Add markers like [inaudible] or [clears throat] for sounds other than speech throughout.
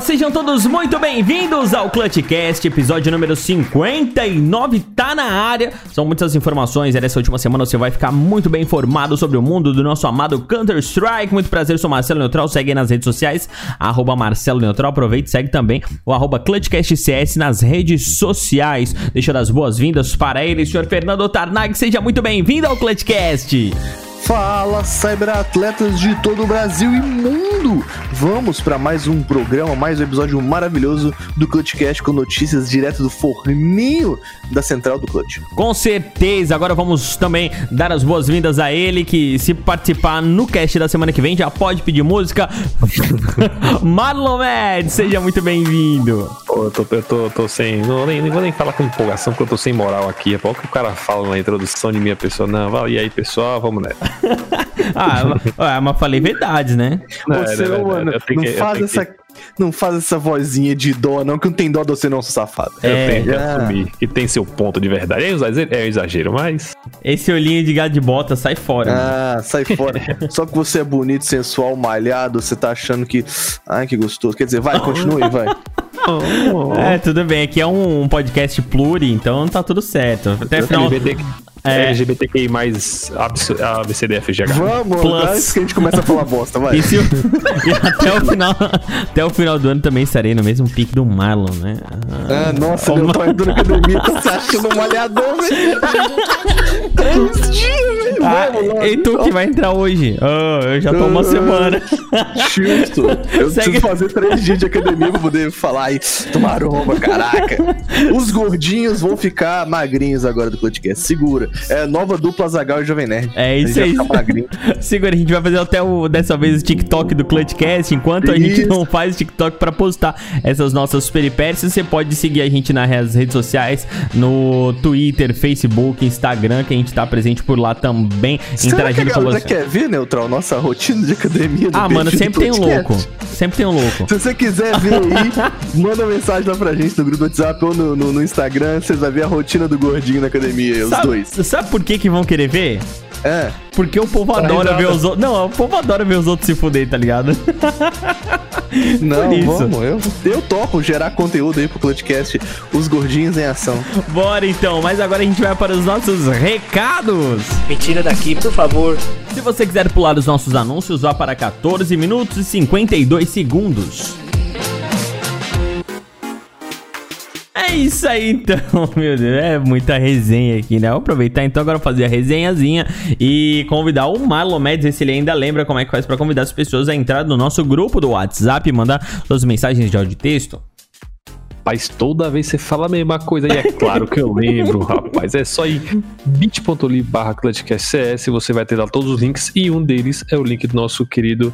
Sejam todos muito bem-vindos ao Clutchcast, episódio número 59, tá na área. São muitas informações, e nessa última semana você vai ficar muito bem informado sobre o mundo do nosso amado Counter-Strike. Muito prazer, sou Marcelo Neutral, segue aí nas redes sociais, arroba Marcelo Neutral, aproveite e segue também o arroba ClutchCastCS nas redes sociais. Deixa as boas-vindas para ele, senhor Fernando Tarnag, seja muito bem-vindo ao Clutchcast. Fala, cyberatletas de todo o Brasil e mundo! Vamos para mais um programa, mais um episódio maravilhoso do Clutchcast com notícias direto do forninho da central do Clutch. Com certeza, agora vamos também dar as boas-vindas a ele, que se participar no cast da semana que vem já pode pedir música. [laughs] Marlon Med, seja muito bem-vindo. Pô, eu tô, eu tô, tô sem. Não, nem, nem vou nem falar com empolgação, porque eu tô sem moral aqui. É pouco que o cara fala na introdução de minha pessoa. Não, vai, e aí, pessoal, vamos nessa. [laughs] ah, mas, mas falei verdades, né? Não, Você, é, mano, não que, faz essa. Que... Não faz essa vozinha de dó, não, que não tem dó de você não, seu safado. Eu é, tenho que é. assumir que tem seu ponto de verdade. É exagero, é exagero, mas. Esse olhinho de gato de bota sai fora. Ah, mano. sai fora. [laughs] Só que você é bonito, sensual, malhado, você tá achando que. Ai, que gostoso. Quer dizer, vai, continue, vai. [laughs] É, tudo bem. Aqui é um, podcast pluri, então tá tudo certo. Até final. É. LGBTQI mais ABCDFGH. Vamos, Plus. que a gente começa a falar bosta, vai. E, se, e até, o final, até o final do ano também estarei no mesmo pique do Marlon, né? Ah, nossa, Uma... eu tô indo na academia, tô se achando um malhador, velho. Três dias, velho. Ah, e tu que vai entrar hoje? Oh, eu já tô uma semana. Justo. Eu Segue... preciso fazer três dias de academia pra poder falar aí, tomar uma, caraca. Os gordinhos vão ficar magrinhos agora do podcast, segura. É nova dupla Zagal e Jovem Nerd. É isso aí. [laughs] Segura, a gente vai fazer até o, dessa vez o TikTok do Clutchcast. Enquanto a isso. gente não faz TikTok pra postar essas nossas peripécias, você pode seguir a gente nas redes sociais, no Twitter, Facebook, Instagram, que a gente tá presente por lá também, Será interagindo que a com você. quer ver, Neutral, nossa rotina de academia? ah, mano, sempre tem um louco. Sempre tem um louco. Se você quiser ver aí, [laughs] manda mensagem lá pra gente no grupo do WhatsApp ou no, no, no Instagram, vocês vão ver a rotina do gordinho na academia, os dois. Sabe por que que vão querer ver? É. Porque o povo adora ver os outros. Não, o povo adora ver os outros se fuder, tá ligado? [laughs] Não, vamos, eu, eu topo gerar conteúdo aí pro podcast Os Gordinhos em Ação. Bora então, mas agora a gente vai para os nossos recados. Me tira daqui, por favor. Se você quiser pular os nossos anúncios, vá para 14 minutos e 52 segundos. É isso aí então, [laughs] meu Deus, é muita resenha aqui, né? Vou aproveitar então agora fazer a resenhazinha e convidar o Marlon Mendes, se ele ainda lembra como é que faz para convidar as pessoas a entrar no nosso grupo do WhatsApp e mandar suas mensagens de áudio e texto. Rapaz, toda vez você fala a mesma coisa e é claro que eu lembro, [laughs] rapaz. É só ir bit.ly barra CS, você vai ter lá todos os links e um deles é o link do nosso querido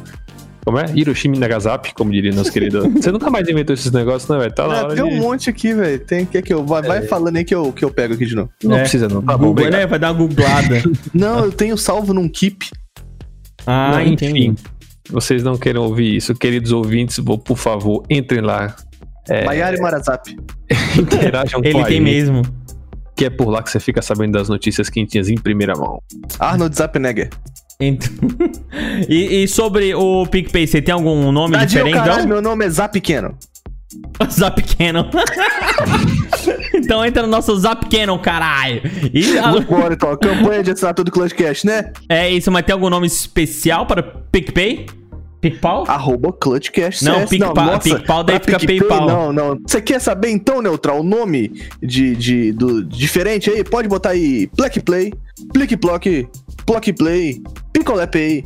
como é? Hiroshima e Nagasaki, como diria nosso querido. [laughs] Você nunca mais inventou esses negócios, né, velho? Tá lá. Tem um monte aqui, velho. Tem que, que eu. Vai, é. vai falando aí que eu, que eu pego aqui de novo. Não é. precisa, não. Tá Google, bom, né? Vai dar uma googlada. [laughs] não, eu tenho salvo num keep. Ah, não, enfim. Vocês não querem ouvir isso, queridos ouvintes, vou, por favor, entrem lá. É... Maiara [laughs] Marazap. Interajam Ele tem mesmo. Que é por lá que você fica sabendo das notícias quentinhas em primeira mão. Arnold Zapnegger. Então... [laughs] e, e, sobre o PicPay, você tem algum nome Tadinho, diferente? Caralho, meu nome é Zap Canon. [laughs] Zap Canon. [laughs] então entra no nosso Zap Canon, caralho. E a... Bora, então. Campanha de assinatura do Clutchcast, né? É isso, mas tem algum nome especial para PicPay? PicPau? Arroba Clutchcast. Não, PicPau, PicPau daí fica PicPay, PayPal. Não, não. Você quer saber então, Neutral, o nome de, de, do, diferente aí? Pode botar aí Black Play, Plick Plock, Plock Play, Picolé Pay,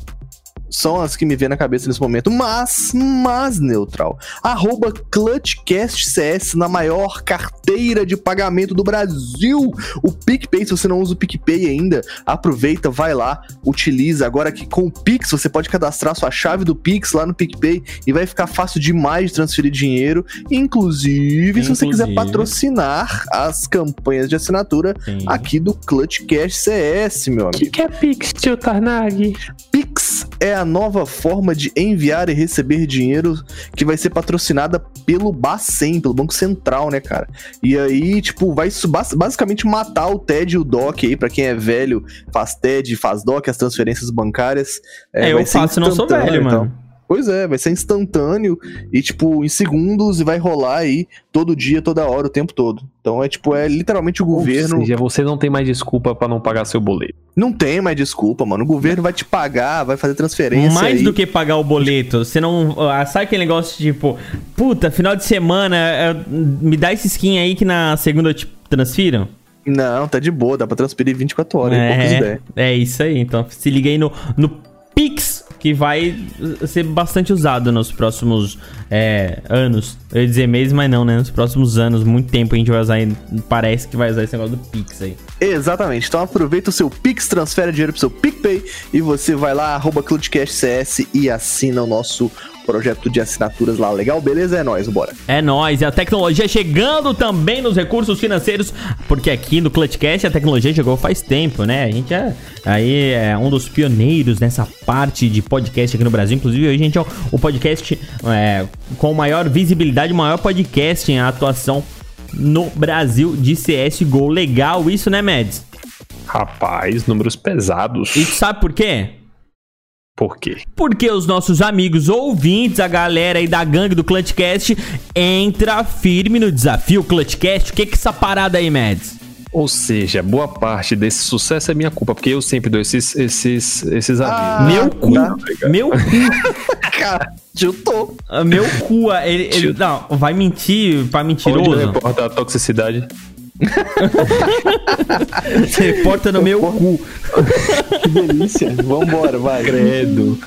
são as que me vêm na cabeça nesse momento. Mas, mas, neutral. Arroba ClutchCastCS na maior carteira de pagamento do Brasil. O PicPay, se você não usa o PicPay ainda, aproveita, vai lá, utiliza. Agora que com o Pix você pode cadastrar sua chave do Pix lá no PicPay e vai ficar fácil demais de transferir dinheiro. Inclusive, Inclusive. se você quiser patrocinar as campanhas de assinatura Sim. aqui do ClutchCast CS, meu amigo. O que, que é Pix, tio Tarnag? Pix é a nova forma de enviar e receber dinheiro que vai ser patrocinada pelo Bacen, pelo Banco Central, né, cara? E aí, tipo, vai basicamente matar o TED e o DOC aí, pra quem é velho, faz TED, faz DOC, as transferências bancárias. É, eu vai ser faço, não sou velho, então. mano. Pois é, vai ser instantâneo e, tipo, em segundos e vai rolar aí todo dia, toda hora, o tempo todo. Então é, tipo, é literalmente o governo. Ou seja, você não tem mais desculpa pra não pagar seu boleto. Não tem mais desculpa, mano. O governo vai te pagar, vai fazer transferência. Mais aí. do que pagar o boleto, você não. ah, Sabe aquele negócio tipo, puta, final de semana, eh, me dá esse skin aí que na segunda eu te transfiram? Não, tá de boa, dá pra transferir 24 horas, é. poucas É, ideias. é isso aí. Então se liga aí no, no Pix, que vai ser bastante usado nos próximos é, anos. Eu ia dizer meses, mas não, né? Nos próximos anos, muito tempo a gente vai usar. Parece que vai usar esse negócio do Pix aí. Exatamente. Então aproveita o seu Pix, transfere dinheiro pro seu PicPay e você vai lá, arroba CloudCastCS e assina o nosso projeto de assinaturas lá. Legal? Beleza? É nóis, bora. É nóis, e a tecnologia chegando também nos recursos financeiros, porque aqui no Clutchcast a tecnologia chegou faz tempo, né? A gente é aí é um dos pioneiros nessa parte de podcast aqui no Brasil. Inclusive, hoje a gente é o- podcast é, com maior visibilidade, o maior podcast em atuação no Brasil de CSGO. Legal isso, né, Mads? Rapaz, números pesados. E tu sabe por quê? Por quê? Porque os nossos amigos ouvintes, a galera aí da gangue do Clutchcast, entra firme no desafio Clutchcast. O que que é essa parada aí, Mads? Ou seja, boa parte desse sucesso é minha culpa, porque eu sempre dou esses, esses, esses Ah, avisos. meu cu, tá. meu cu, [laughs] Cara, chutou. ah, meu cu, ele, ele- não, vai mentir pra Onde mentiroso. reporta a toxicidade? [laughs] Você reporta no meu cu. Que delícia. Vambora, vai. Credo.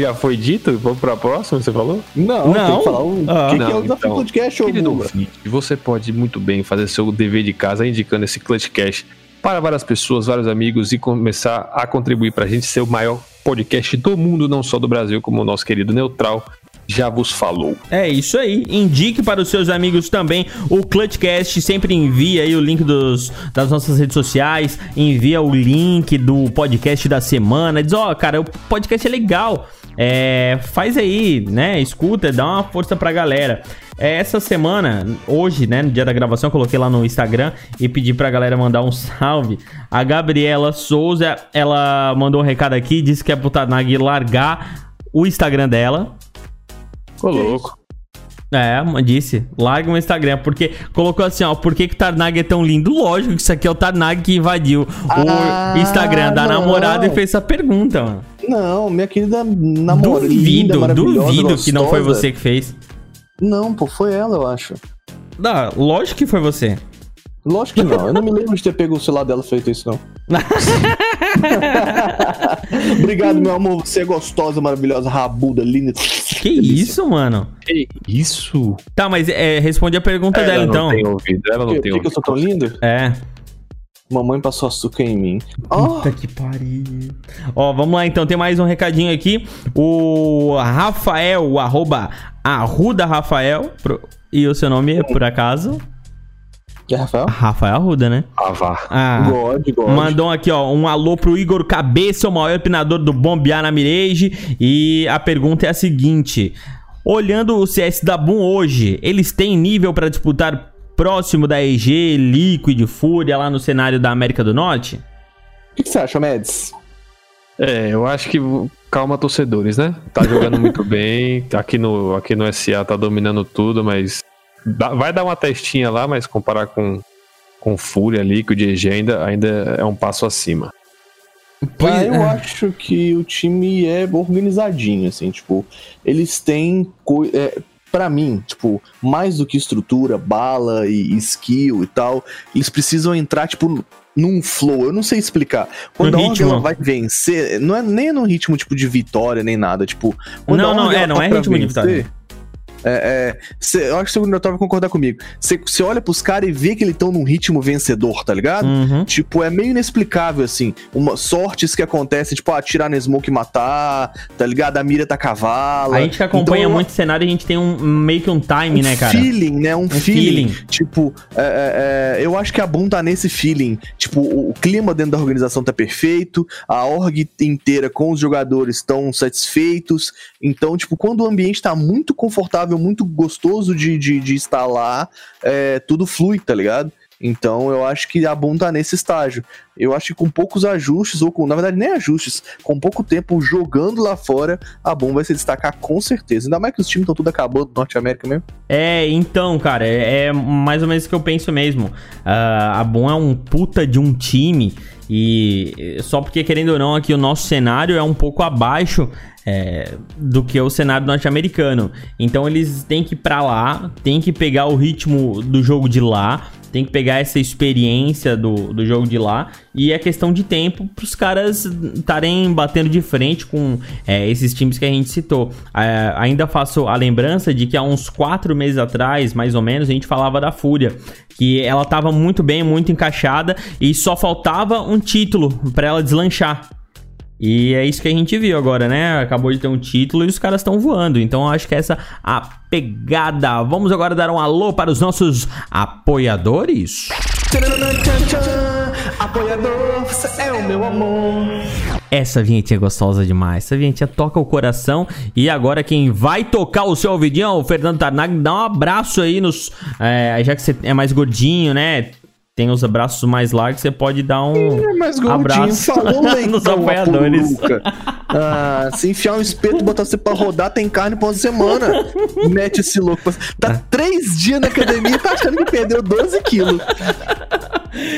Já foi dito? Vamos pra próxima, você falou? Não, Não. tem que falar o Ah. que, que é Não, o desafio então, podcast, ô ouvinte, você pode muito bem fazer seu dever de casa indicando esse Clutchcast para várias pessoas, vários amigos e começar a contribuir para a gente ser o maior podcast do mundo, não só do Brasil, como o nosso querido Neutral já vos falou. É isso aí. Indique para os seus amigos também o Clutchcast. Sempre envia aí o link dos, das nossas redes sociais. Envia o link do podcast da semana. Diz, ó, cara, o podcast é legal. É, faz aí, né? Escuta, dá uma força pra galera. É, essa semana, hoje, né, no dia da gravação, coloquei lá no Instagram e pedi pra galera mandar um [laughs] salve. A Gabriela Souza, ela mandou um recado aqui, disse que é pro Tanag largar o Instagram dela. Ô, louco. É, disse. Larga o Instagram. Porque colocou assim, ó. Por que, que o Tarnag é tão lindo? Lógico que isso aqui é o Tarnag que invadiu Ah, o Instagram da não. namorada e fez essa pergunta, mano. Não, minha querida namorada. linda, duvido, maravilhosa, duvido que não foi gostosa. você que fez. Não, pô, foi ela, eu acho. Não, lógico que foi você. Lógico que não. Eu não me lembro de ter pego o celular dela e feito isso, não. [laughs] Obrigado, meu amor. Você é gostosa, maravilhosa, rabuda, linda. Que isso, mano? Que isso? Tá, mas é, responde a pergunta dela, ela então. não tem ouvido, ela não Por tem que, que eu ouvido. sou tão lindo? É. Mamãe passou açúcar em mim. Puta que pariu. Ó, vamos lá então, tem mais um recadinho aqui. O Rafael, o arroba Arruda Rafael. pro- E o seu nome é, por acaso? É Rafael? Rafael Arruda, né? Ah, vá. Ah, God, God. mandou aqui, ó, um alô pro Igor Cabeça, o maior empinador do Bombear na Mirage. E a pergunta é a seguinte: Olhando o CS da Boom hoje, eles têm nível pra disputar próximo da EG, Liquid, Fúria lá no cenário da América do Norte? O que, que você acha, Mads? É, eu acho que. Calma, torcedores, né? Tá jogando muito [laughs] bem. Aqui no, aqui no SA tá dominando tudo, mas. Dá- vai dar uma testinha lá, mas comparar com, com Fúria, Liquid e EG ainda, ainda é um passo acima. Pois ah, eu é. acho que o time é organizadinho, assim, tipo, eles têm. Co é, para mim, tipo, mais do que estrutura, bala e skill e tal, eles precisam entrar, tipo, num flow. Eu não sei explicar. Quando No a ritmo. ela vai vencer, não é nem num ritmo tipo de vitória nem nada, tipo. Não, não, é, não tá é ritmo de vitória. É, é, cê- eu acho que o segundo Neutral vai concordar comigo. Você olha pros caras e vê que eles estão num ritmo vencedor, tá ligado? Uhum. Tipo, é meio inexplicável, assim. Uma, sortes que acontecem, tipo, atirar no smoke e matar, tá ligado? A mira tá cavala. A gente que acompanha Então, muito o cenário, a gente tem um meio que um time, um né, cara? feeling, né? Um, feeling. feeling. Tipo, é, é, é, eu acho que a Boom tá nesse feeling. Tipo, o, o clima dentro da organização tá perfeito, a org inteira com os jogadores estão satisfeitos. Então, tipo, quando o ambiente tá muito confortável, muito gostoso de, de, de estar lá, é, tudo flui, tá ligado? Então eu acho que a Boom tá nesse estágio. Eu acho que com poucos ajustes, ou com, na verdade, nem ajustes, com pouco tempo jogando lá fora, a Boom vai se destacar com certeza. Ainda mais que os times estão tudo acabando no Norte América mesmo. É, então, cara, é, é mais ou menos o que eu penso mesmo. Ah, a Boom é um puta de um time e só porque, querendo ou não, aqui o nosso cenário é um pouco abaixo é, do que o cenário norte-americano. Então eles têm que ir pra lá, têm que pegar o ritmo do jogo de lá, tem que pegar essa experiência do, do jogo de lá e é questão de tempo pros caras estarem batendo de frente com é, esses times que a gente citou. É, ainda faço a lembrança de que há uns quatro meses atrás, mais ou menos, a gente falava da Fúria, que ela tava muito bem, muito encaixada e só faltava um título pra ela deslanchar. E é isso que a gente viu agora, né? Acabou de ter um título e os caras estão voando. Então acho que essa a pegada. Vamos agora dar um alô para os nossos apoiadores. Apoiador, você é o meu amor. Essa vinheta é gostosa demais. Essa vinheta toca o coração. E agora quem vai tocar o seu ouvidinho é o Fernando Tarnag. Dá um abraço aí nos. é, já que você é mais gordinho, né? Tem os abraços mais largos, você pode dar um É gordinho, abraço falou [laughs] nos apoiadores. Ah, se enfiar um espeto e botar você pra rodar, tem carne pra uma semana. Mete esse louco. pra- Tá três dias na academia e tá achando que perdeu 12 quilos.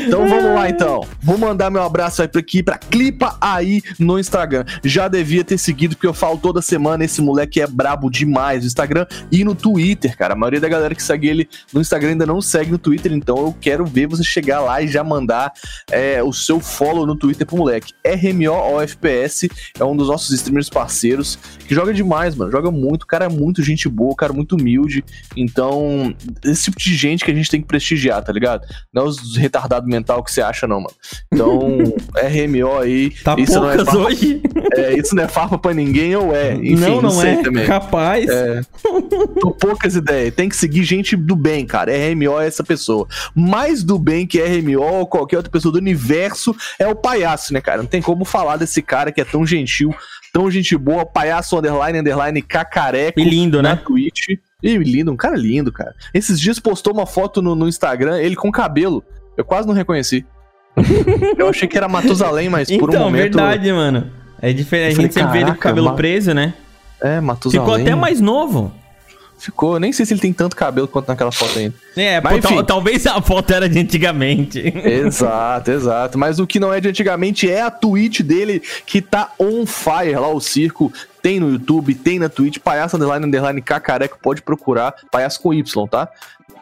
Então vamos lá então. Vou mandar meu abraço aí pra aqui, pra Clipa aí no Instagram. Já devia ter seguido, porque eu falo toda semana, esse moleque é brabo demais no Instagram e no Twitter, cara. A maioria da galera que segue ele no Instagram ainda não segue no Twitter, então eu quero ver você chegar lá e já mandar é, o seu follow no Twitter pro moleque. RMOOFPS é um dos nossos streamers parceiros que joga demais, mano. Joga muito, o cara é muito gente boa, o cara é muito humilde. Então, esse tipo de gente que a gente tem que prestigiar, tá ligado? Não é os retardados mental que você acha, não, mano. Então, [laughs] RMO aí. Tá isso não é farpa, [laughs] é, isso não é farpa pra ninguém ou é? Enfim, não, não, sei é. também. Capaz. Tô poucas ideias. Tem que seguir gente do bem, cara. RMO é essa pessoa. Mais do bem que RMO ou qualquer outra pessoa do universo é o palhaço, né, cara? Não tem como falar desse cara que é tão gentil, tão gente boa, palhaço underline, underline, cacareco. E lindo, né? Twitch. E lindo, um cara lindo, cara. Esses dias postou uma foto no, no Instagram, ele com cabelo. Eu quase não reconheci. [laughs] Eu achei que era Matusalém, mas por um então, momento. verdade, mano. É diferente. A gente sempre vê ele com o cabelo ma- preso, né? É, Matusalém. Ficou até mais novo. Ficou. Nem sei se ele tem tanto cabelo quanto naquela foto ainda. É, Mas pô, tal- talvez a foto era de antigamente. [laughs] Exato, exato. Mas o que não é de antigamente é a Twitch dele, que tá on fire lá, o circo. Tem no YouTube, tem na Twitch, palhaço underline underline cacareco, pode procurar, palhaço com Y, tá?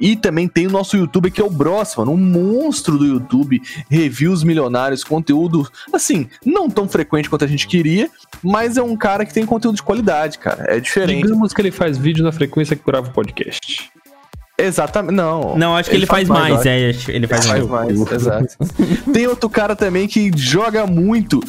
E também tem o nosso YouTube que é o Bros, mano, um monstro do YouTube, reviews milionários, conteúdo, assim, não tão frequente quanto a gente queria, mas é um cara que tem conteúdo de qualidade, cara, é diferente. Digamos que ele faz vídeo na frequência que curava o podcast. Exatamente, não. Não, acho que ele, faz, mais, eu acho. é, acho- ele faz Faz mais. mais, exato. Tem outro cara também que joga muito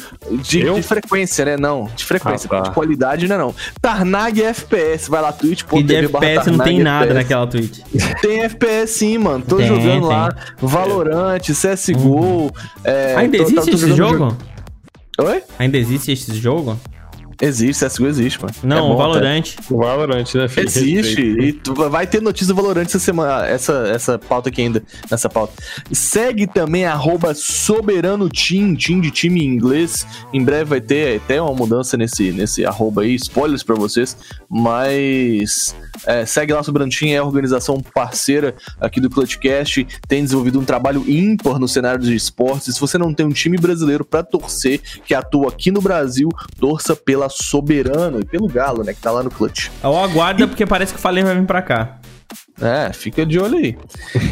de, de frequência, né? Não, de frequência, Ah, tá. de qualidade, né? Não. Tarnag FPS, vai lá, E de twitch.tv FPS não tem nada FPS. naquela Twitch. Tem FPS sim, mano. Tô Tem, jogando tem. lá. Valorant, CSGO. é, Ainda tô- tô- existe tô esse jogando jogo? Oi? Ainda existe esse jogo? Existe, CSGO existe, mano. Não, É bom, o Valorant. O Valorant, né, filho? Existe, e tu vai ter notícia Valorante essa semana, essa, essa pauta aqui ainda, nessa pauta. Segue também arroba Soberano Team, Team de time em inglês. Em breve vai ter até uma mudança nesse, nesse arroba aí, spoilers pra vocês, mas é, segue lá Soberano Team, é a organização parceira aqui do Clutchcast, tem desenvolvido um trabalho ímpar no cenário de esportes. Se você não tem um time brasileiro pra torcer, que atua aqui no Brasil, torça pela Soberano e pelo Galo, né, que tá lá no Clutch. Ou aguarda, porque parece que o Falei vai vir pra cá. É, fica de olho aí.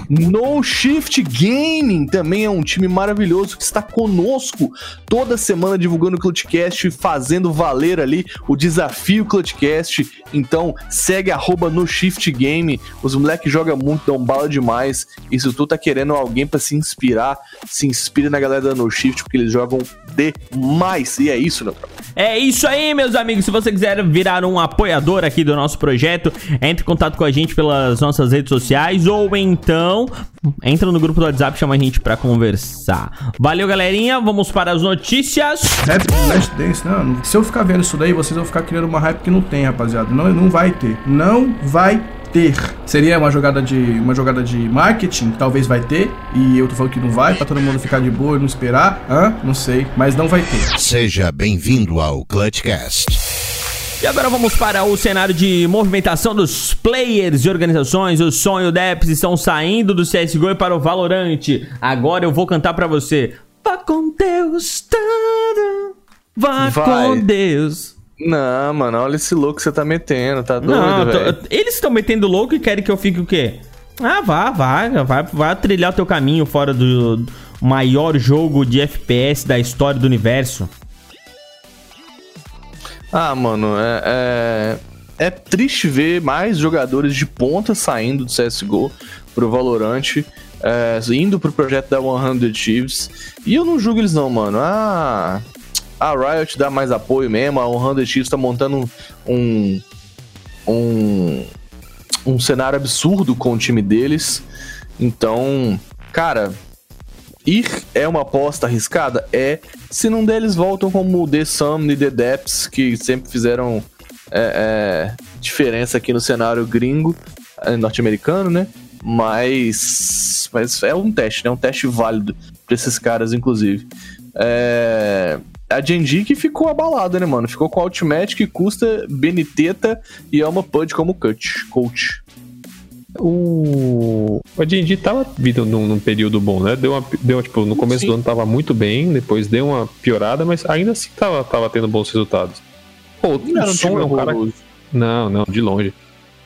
no Shift Gaming também é um time maravilhoso que está conosco toda semana divulgando o Clutchcast, fazendo valer ali o desafio Clutchcast. Então, segue arroba no Shift Game. Os moleques jogam muito, dão bala demais. E se tu tá querendo alguém para se inspirar, se inspire na galera da No Shift, porque eles jogam demais. E é isso, Neutral. É isso aí, meus amigos. Se você quiser virar um apoiador aqui do nosso projeto, entre em contato com a gente pelas nossas redes sociais ou então entra no grupo do WhatsApp, chama a gente pra conversar. Valeu, galerinha. Vamos para as notícias. Rap Last Dance, não. Se eu ficar vendo isso daí, vocês vão ficar criando uma hype que não tem, rapaziada. Não, não vai ter. Não vai ter. Seria uma jogada de uma jogada de marketing, talvez vai ter, e eu tô falando que não vai, pra todo mundo ficar de boa e não esperar. Hã? Não sei, mas não vai ter. Seja bem-vindo ao Clutchcast. E agora vamos para o cenário de movimentação dos players e organizações. O Sonho e o Deps estão saindo do CSGO e para o Valorant. Agora eu vou cantar para você. Vá com Deus, tudo. Vá Vai. com Deus. Não, mano, olha esse louco que você tá metendo, tá doido, Não, tô- eles estão metendo louco e querem que eu fique o quê? Ah, vá, vá, vai, vai trilhar o teu caminho fora do maior jogo de FPS da história do universo. Ah, mano, é, é, é triste ver mais jogadores de ponta saindo do CSGO pro Valorant, é, indo pro projeto da 100 Thieves. E eu não julgo eles não, mano. Ah, a Riot dá mais apoio mesmo, a 100 Thieves tá montando um, um, um cenário absurdo com o time deles. Então, cara, ir é uma aposta arriscada? É. Se não deles voltam como The Sum e The Depths, que sempre fizeram é, é, diferença aqui no cenário gringo, é, norte-americano, né? Mas, mas é um teste, né? Um teste válido pra esses caras, inclusive. É, a Genji que ficou abalada, né, mano? Ficou com Ultimate que custa Beniteta e Alma Pud como cut, coach. O. A D&D tava vindo num, num período bom, né? Deu uma, deu, tipo, no começo Sim. do ano tava muito bem, depois deu uma piorada, mas ainda assim tava, tava tendo bons resultados. Pô, Não o som time é um cara. Não, não, de longe.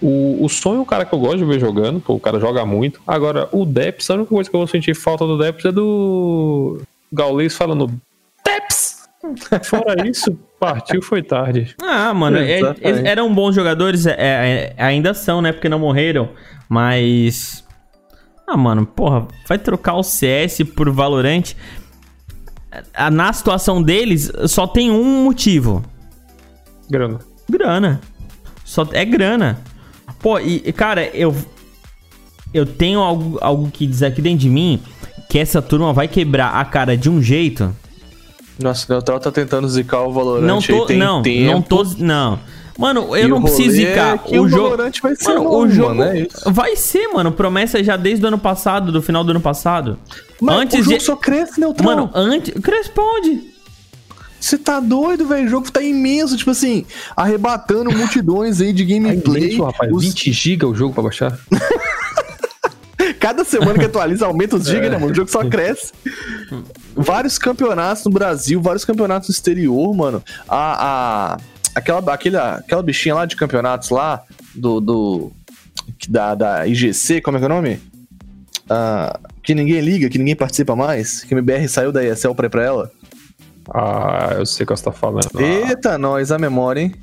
O, o som é um cara que eu gosto de ver jogando, pô, o cara joga muito. Agora, o Deps, a única coisa que eu vou sentir falta do Deps é do Gaulês falando! Fora isso, partiu, foi tarde. Ah, mano, é- eram bons jogadores, é, é, ainda são, né? Porque não morreram, mas. Ah, mano, porra, vai trocar o CS por Valorant. Na situação deles, só tem um motivo: Grana. grana. Só é grana. Pô, e, e, cara, eu. Eu tenho algo, algo que dizer aqui dentro de mim que essa turma vai quebrar a cara de um jeito. Nossa, o Neutral tá tentando zicar o Valorant Não aí tô, tem não, tempo. não tô, não. Mano, eu E não preciso rolê zicar é que o o jogo. Valorant vai ser mano, novo, o jogo mano, é isso. vai ser, mano, promessa já desde o ano passado, do final do ano passado. Mas antes o jogo de só cresce, Neutral. Mano, antes, responde. Você tá doido, velho? O jogo tá imenso, tipo assim, arrebatando multidões aí de É gameplay. imenso, rapaz. Os- 20 GB o jogo pra baixar. [laughs] Cada semana que atualiza, aumenta os gigas, né, mano? O jogo só cresce. Vários campeonatos no Brasil, vários campeonatos no exterior, mano. A, a, aquela, aquele, aquela bichinha lá de campeonatos lá, do. do da, da IGC, como é que é o nome? Ah, que ninguém liga, que ninguém participa mais. Que a MBR saiu da ESL pra ir pra ela. Ah, eu sei o que você tá falando. Eita, nós, a memória, hein?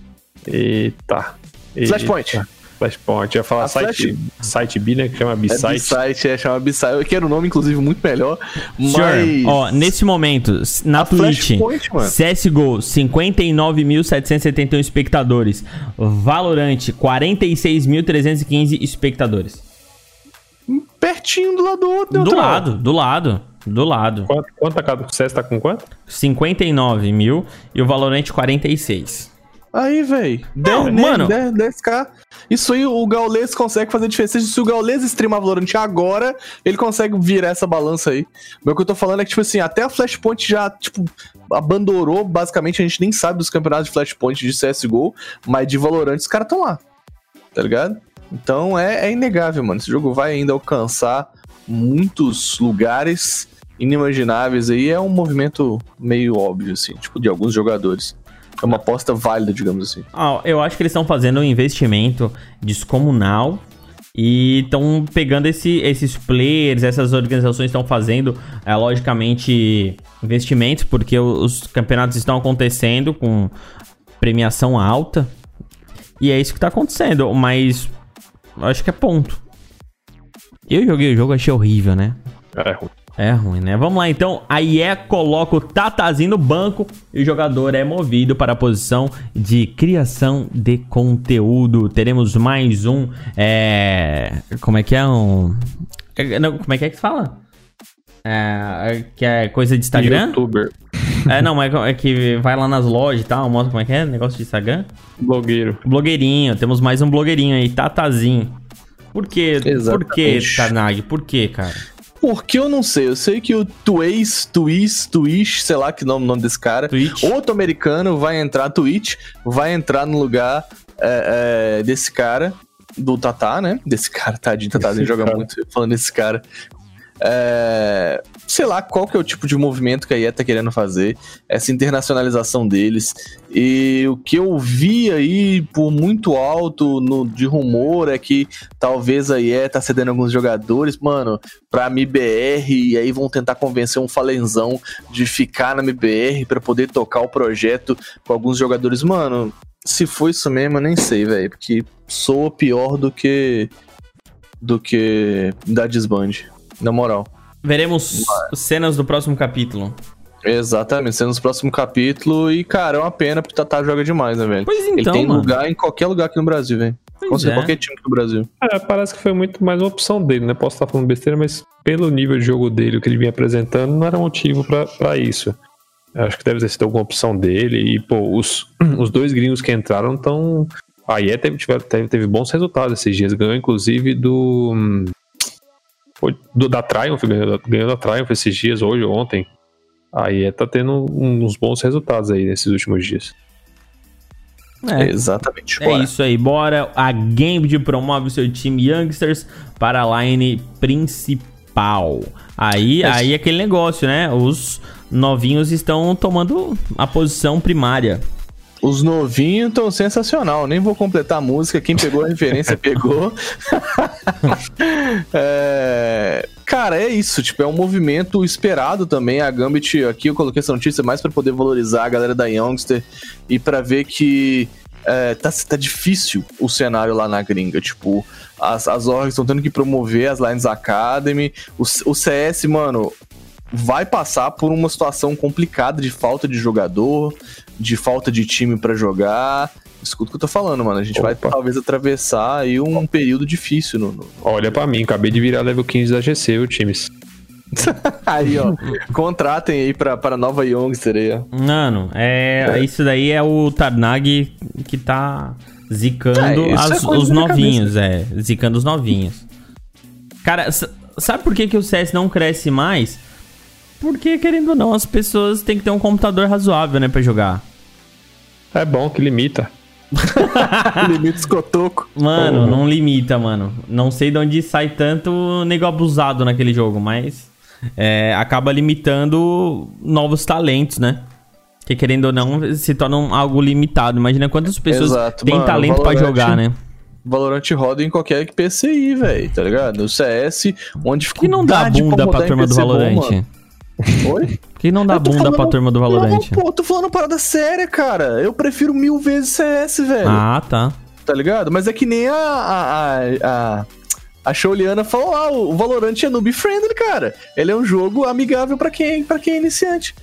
Eita. Eita. Flashpoint. Flashpoint. Eu ia falar A site, site B, né? Que chama É B-Site. B-Site, é, chama B-Site. Eu quero o nome, inclusive, muito melhor. Mas. ó, nesse momento, na A Twitch. CSGO, 59.771 espectadores. Valorant, 46.315 espectadores. Pertinho do lado do outro, Do Neutral. lado, do lado, do lado. Quanto, quanto a cada. O CS tá com quanto? 59 mil e o Valorant 46. Aí, velho. Mano. 10k. Isso aí o Gaules consegue fazer diferença. Se o Gaules streamar Valorant agora, ele consegue virar essa balança aí. Mas o que eu tô falando é que, tipo assim, até a Flashpoint já, tipo, abandonou. Basicamente, a gente nem sabe dos campeonatos de Flashpoint de CSGO, mas de Valorant os caras estão lá. Tá ligado? Então é, é inegável, mano. Esse jogo vai ainda alcançar muitos lugares inimagináveis aí. É um movimento meio óbvio, assim, tipo, de alguns jogadores. É uma aposta válida, digamos assim. Ah, eu acho que eles estão fazendo um investimento descomunal E estão pegando esse, esses players, essas organizações estão fazendo, é, logicamente, investimentos, porque os campeonatos estão acontecendo com premiação alta. E é isso que tá acontecendo, mas eu acho que é ponto. Eu joguei o jogo, achei horrível, né? É ruim. É ruim, né? Vamos lá então. A IE coloca o Tatazinho no banco e o jogador é movido para a posição de criação de conteúdo. Teremos mais um. É. Como é que é? Um. é- Não, como é que é que se fala? É, que é coisa de Instagram? Youtuber, É, não, mas é que vai lá nas lojas e tal, mostra como é que é, negócio de Instagram. blogueiro. Blogueirinho, temos mais um blogueirinho aí, Tatazinho. Por quê? Por quê, Exatamente. Tanag? Por quê, cara? Porque eu não sei. Eu sei que o Twitch, Twitch, Twitch, sei lá que nome, nome desse cara. Twitch? Outro americano vai entrar, Twitch, vai entrar no lugar é, é, desse cara, do Tatá, né? Desse cara, tadinho, Tatazinho Esse joga cara. [laughs] muito falando desse cara. É, sei lá qual que é o tipo de movimento que a IE tá querendo fazer, essa internacionalização deles. E o que eu vi aí por muito alto no, de rumor é que talvez a IE tá cedendo alguns jogadores, mano, pra MBR, e aí vão tentar convencer um falenzão de ficar na MBR pra poder tocar o projeto com alguns jogadores. Mano, se foi isso mesmo, eu nem sei, velho, porque soa pior do que do que da desband, na moral. Veremos cenas do próximo capítulo. Exatamente, sendo nos próximos capítulos e, cara, é uma pena porque o Tatá joga demais, né, velho? Pois Ele então, tem mano. lugar em qualquer lugar aqui no Brasil, velho. Pois Com certeza, é. qualquer time aqui no Brasil. É, parece que foi muito mais uma opção dele, né? Posso estar falando besteira, mas pelo nível de jogo dele, o que ele vinha apresentando, não era motivo pra, pra isso. Eu acho que deve ter sido alguma opção dele. E, pô, os, [clears throat] os dois gringos que entraram estão. A IE teve, tiveram- teve, teve bons resultados esses dias. Ganhou, inclusive, do. Foi do- da Triumph, ganhou da, ganhou da Triumph esses dias, hoje ou ontem. A IE tá tendo uns bons resultados aí nesses últimos dias. É, Exatamente. É bora. isso aí, bora. A Gambit promove o seu time Youngsters para a line principal. Aí, É aí aquele negócio, né? Os novinhos estão tomando a posição primária. Os novinhos estão sensacional. Nem vou completar a música. Quem pegou a referência [laughs] pegou. [laughs] É, Cara, é isso. Tipo, é um movimento esperado também. A Gambit, aqui eu coloquei essa notícia mais pra poder valorizar a galera da Youngster e pra ver que é, tá, tá difícil o cenário lá na gringa. Tipo, as, as orgs estão tendo que promover as Lines Academy. O, o CS, mano, vai passar por uma situação complicada de falta de jogador, de falta de time pra jogar. Escuta o que eu tô falando, mano. A gente vai Opa. talvez atravessar aí um período difícil no. no- Olha pra mim, acabei de virar level 15 da GC, viu, times? [laughs] Aí, ó. contratem aí pra, pra nova Youngster aí, ó. Mano, é, isso daí é o Tarnag que tá zicando É, é as- coisa os novinhos, é. Zicando os novinhos. Cara, sabe por que, que o CS não cresce mais? Porque, querendo ou não, as pessoas têm que ter um computador razoável, né, pra jogar. É bom que limita. [laughs] Limites cotoco. Mano, não limita, mano. Não sei de onde sai tanto nego abusado naquele jogo, mas é, acaba limitando novos talentos, né? Que querendo ou não, se tornam algo limitado. Imagina quantas pessoas Exato, têm mano, talento pra Valorant- jogar, né? Valorant roda em qualquer PCI, velho, tá ligado? O CS, onde Que não dá dificuldade bunda pra em turma do bom, Valorant. mano. Oi? Que não dá bunda pra falando- turma do Valorant. Não, pô, tô falando parada séria, cara. Eu prefiro mil vezes CS, velho. Ah, tá. Tá ligado? Mas é que nem a. A, a, a, a Shouliana falou lá, o Valorant é noob friendly, cara. Ele é um jogo amigável pra quem, pra quem é iniciante.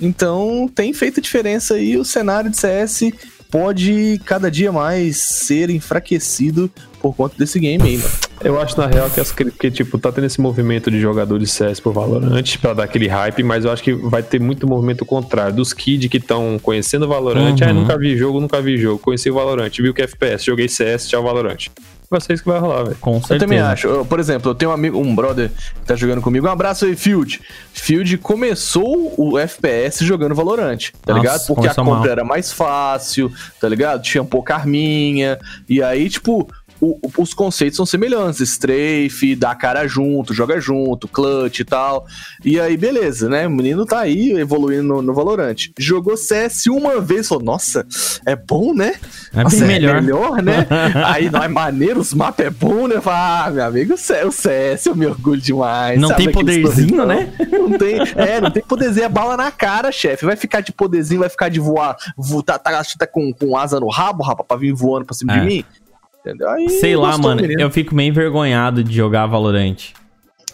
Então tem feito diferença aí. O cenário de CS pode cada dia mais ser enfraquecido por conta desse game aí, mano. Eu acho, na real, que, as, que tipo, tá tendo esse movimento de jogadores CS pro Valorant pra dar aquele hype, mas eu acho que vai ter muito movimento contrário. Dos kids que estão conhecendo o Valorant, Uhum. ah, nunca vi jogo, nunca vi jogo. Conheci o Valorant, viu que é FPS, joguei CS, tchau Valorant. Vai ser isso que vai rolar, velho. Com certeza. Eu também acho. Eu, por exemplo, eu tenho um amigo, um brother que tá jogando comigo. Um abraço aí, Field. Field começou o FPS jogando Valorant, tá Nossa, ligado? Porque a compra mal. era mais fácil, tá ligado? Tinha pouca arminha. E aí, tipo, o- os conceitos são semelhantes. Strafe, dá cara junto, joga junto, clutch e tal. E aí, beleza, né? O menino tá aí evoluindo no, no Valorant. Jogou CS uma vez, falou, nossa, é bom, né? É Nossa, bem melhor. né? [laughs] aí não é maneiro, os mapas é bom, né? Fala, ah, meu amigo, o CS, eu me orgulho demais. Não tem poderzinho, né? Não tem, é, não tem poderzinho, é bala na cara, chefe. Vai ficar de poderzinho, vai ficar de voar, vo, tá, tá, tá com, com asa no rabo, rapaz, pra vir voando pra cima É. de mim. Entendeu? Aí Sei lá, mano. menino. Eu fico meio envergonhado de jogar Valorant.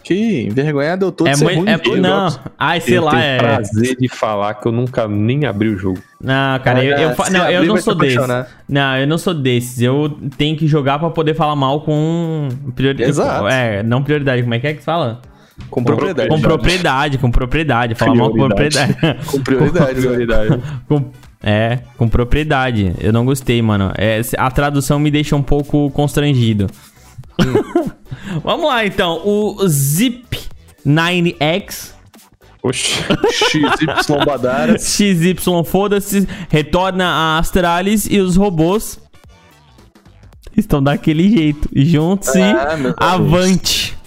Que envergonhado eu tô de É ser muito. ruim É, de não, ai, sei eu lá, tenho é. prazer de falar que eu nunca nem abri o jogo. Não, cara, eu, eu, Ah, não, eu abrir, não vai sou se desses. Não, eu não sou desses. Eu tenho que jogar pra poder falar mal com prioridade. Exato. É, não prioridade. Como é que é que fala? Com propriedade. Com propriedade, com propriedade. Falar mal com propriedade. Com prioridade. Prioridade. [laughs] Com- é, com propriedade. Eu não gostei, mano. É, a tradução me deixa um pouco constrangido. [laughs] Vamos lá, então. O Zip9X Oxi. XY Badara. [laughs] XY, foda-se, retorna a Astralis e os robôs estão daquele jeito. Juntos e Ah, Deus. avante.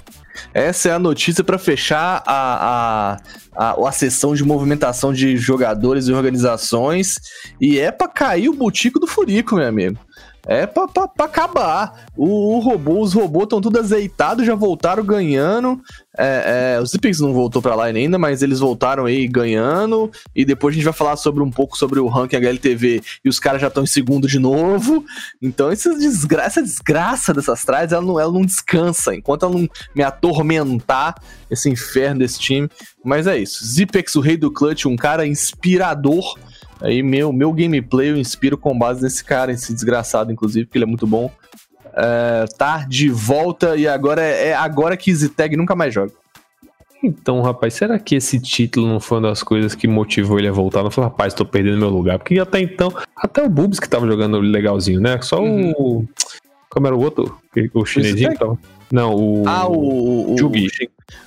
Essa é a notícia pra fechar a, a, a, a sessão de movimentação de jogadores e organizações. E é pra cair o butico do Furico, meu amigo. É pra, pra, pra acabar. O, o robô, os robôs estão tudo azeitados, já voltaram ganhando. É, é, o Zipix não voltou pra lá ainda, mas eles voltaram aí ganhando. E depois a gente vai falar sobre um pouco sobre o ranking HLTV. E os caras já estão em segundo de novo. Então, essa desgraça, essa desgraça dessas trás, ela não, ela não descansa. Enquanto ela não me atormentar, esse inferno desse time. Mas é isso. Zipex, o rei do clutch, um cara inspirador. Aí, meu, meu gameplay eu inspiro com base nesse cara, esse desgraçado, inclusive, porque ele é muito bom. É, tá de volta e agora é, é agora que Zitag nunca mais joga. Então, rapaz, será que esse título não foi uma das coisas que motivou ele a voltar? Não foi, rapaz, tô perdendo meu lugar. Porque até então, até o Bubs que tava jogando legalzinho, né? Só o. Como era o outro? O chinesinho que tava. Não, o. Ah, o. o Jugi.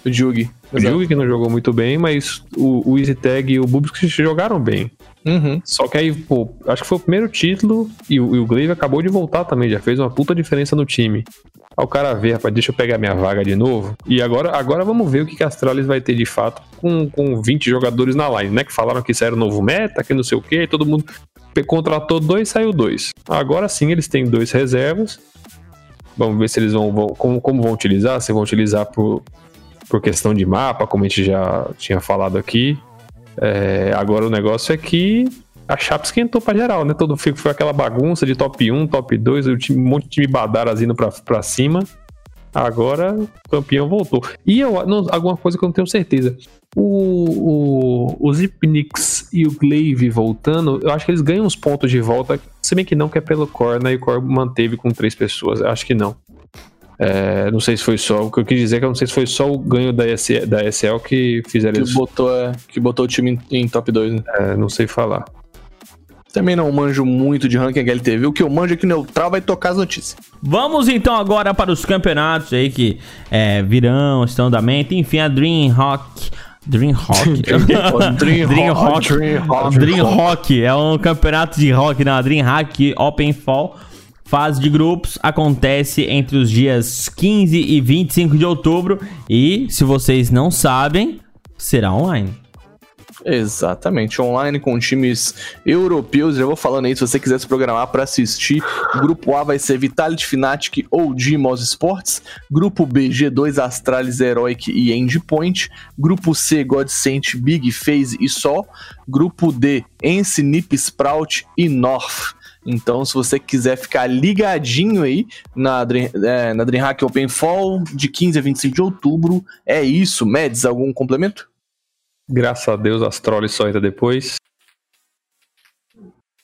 O Jugi. O Jugi que não jogou muito bem, mas o, o EasyTag e o Bubs que jogaram bem. Uhum. Só que aí, pô, acho que foi o primeiro título e o, e o Glaive acabou de voltar também, já fez uma puta diferença no time. Aí o cara vê, rapaz, deixa eu pegar minha vaga de novo. E agora, agora vamos ver o que, que a Astralis vai ter de fato com, com 20 jogadores na line, né? Que falaram que isso era o novo meta, que não sei o que, todo mundo contratou dois, saiu dois. Agora sim eles têm dois reservas. Vamos ver se eles vão, vão como, como vão utilizar, se vão utilizar por, por questão de mapa, como a gente já tinha falado aqui. É, agora o negócio é que a chapa esquentou pra geral, né? Todo foi, foi aquela bagunça de top 1, top 2, o time, um monte de time badaras indo pra, pra cima. Agora o campeão voltou. E eu, não, alguma coisa que eu não tenho certeza. O, o, o Zipnix e o Glaive voltando, eu acho que eles ganham uns pontos de volta. Se bem que não, que é pelo Core, né? E o Core manteve com três pessoas. Eu acho que não. É, não sei se foi só. O que eu quis dizer é que eu não sei se foi só o ganho da, SL, da SL que fizeram Que isso. botou, é, que botou o time em, em top 2. Né? É, não sei falar. Também não manjo muito de ranking HLTV. O que eu manjo é que o Neutral vai tocar as notícias. Vamos então agora para os campeonatos aí que é, virão, estão em andamento. Enfim, a Dreamhawk. Dreamhawk. Dreamhawk, Dreamhawk. Dreamhawk é um campeonato de rock na Dreamhack Open Fall. Fase de grupos acontece entre os dias 15 e 25 de outubro. E, se vocês não sabem, será online. Exatamente, online com times europeus. Já vou falando aí, se você quiser se programar para assistir. Grupo A vai ser Vitality Fnatic ou Gmos Sports. Grupo B, G2 Astralis Heroic e Endpoint. Grupo C, Godsent, Big Phase e Sol. Grupo D, Ence, Nip, Sprout e North. Então, se você quiser ficar ligadinho aí na, Dream, é, na DreamHack Open Fall de 15 a 25 de outubro, é isso. Meds, algum complemento? Graças a Deus, as trolls só entra depois.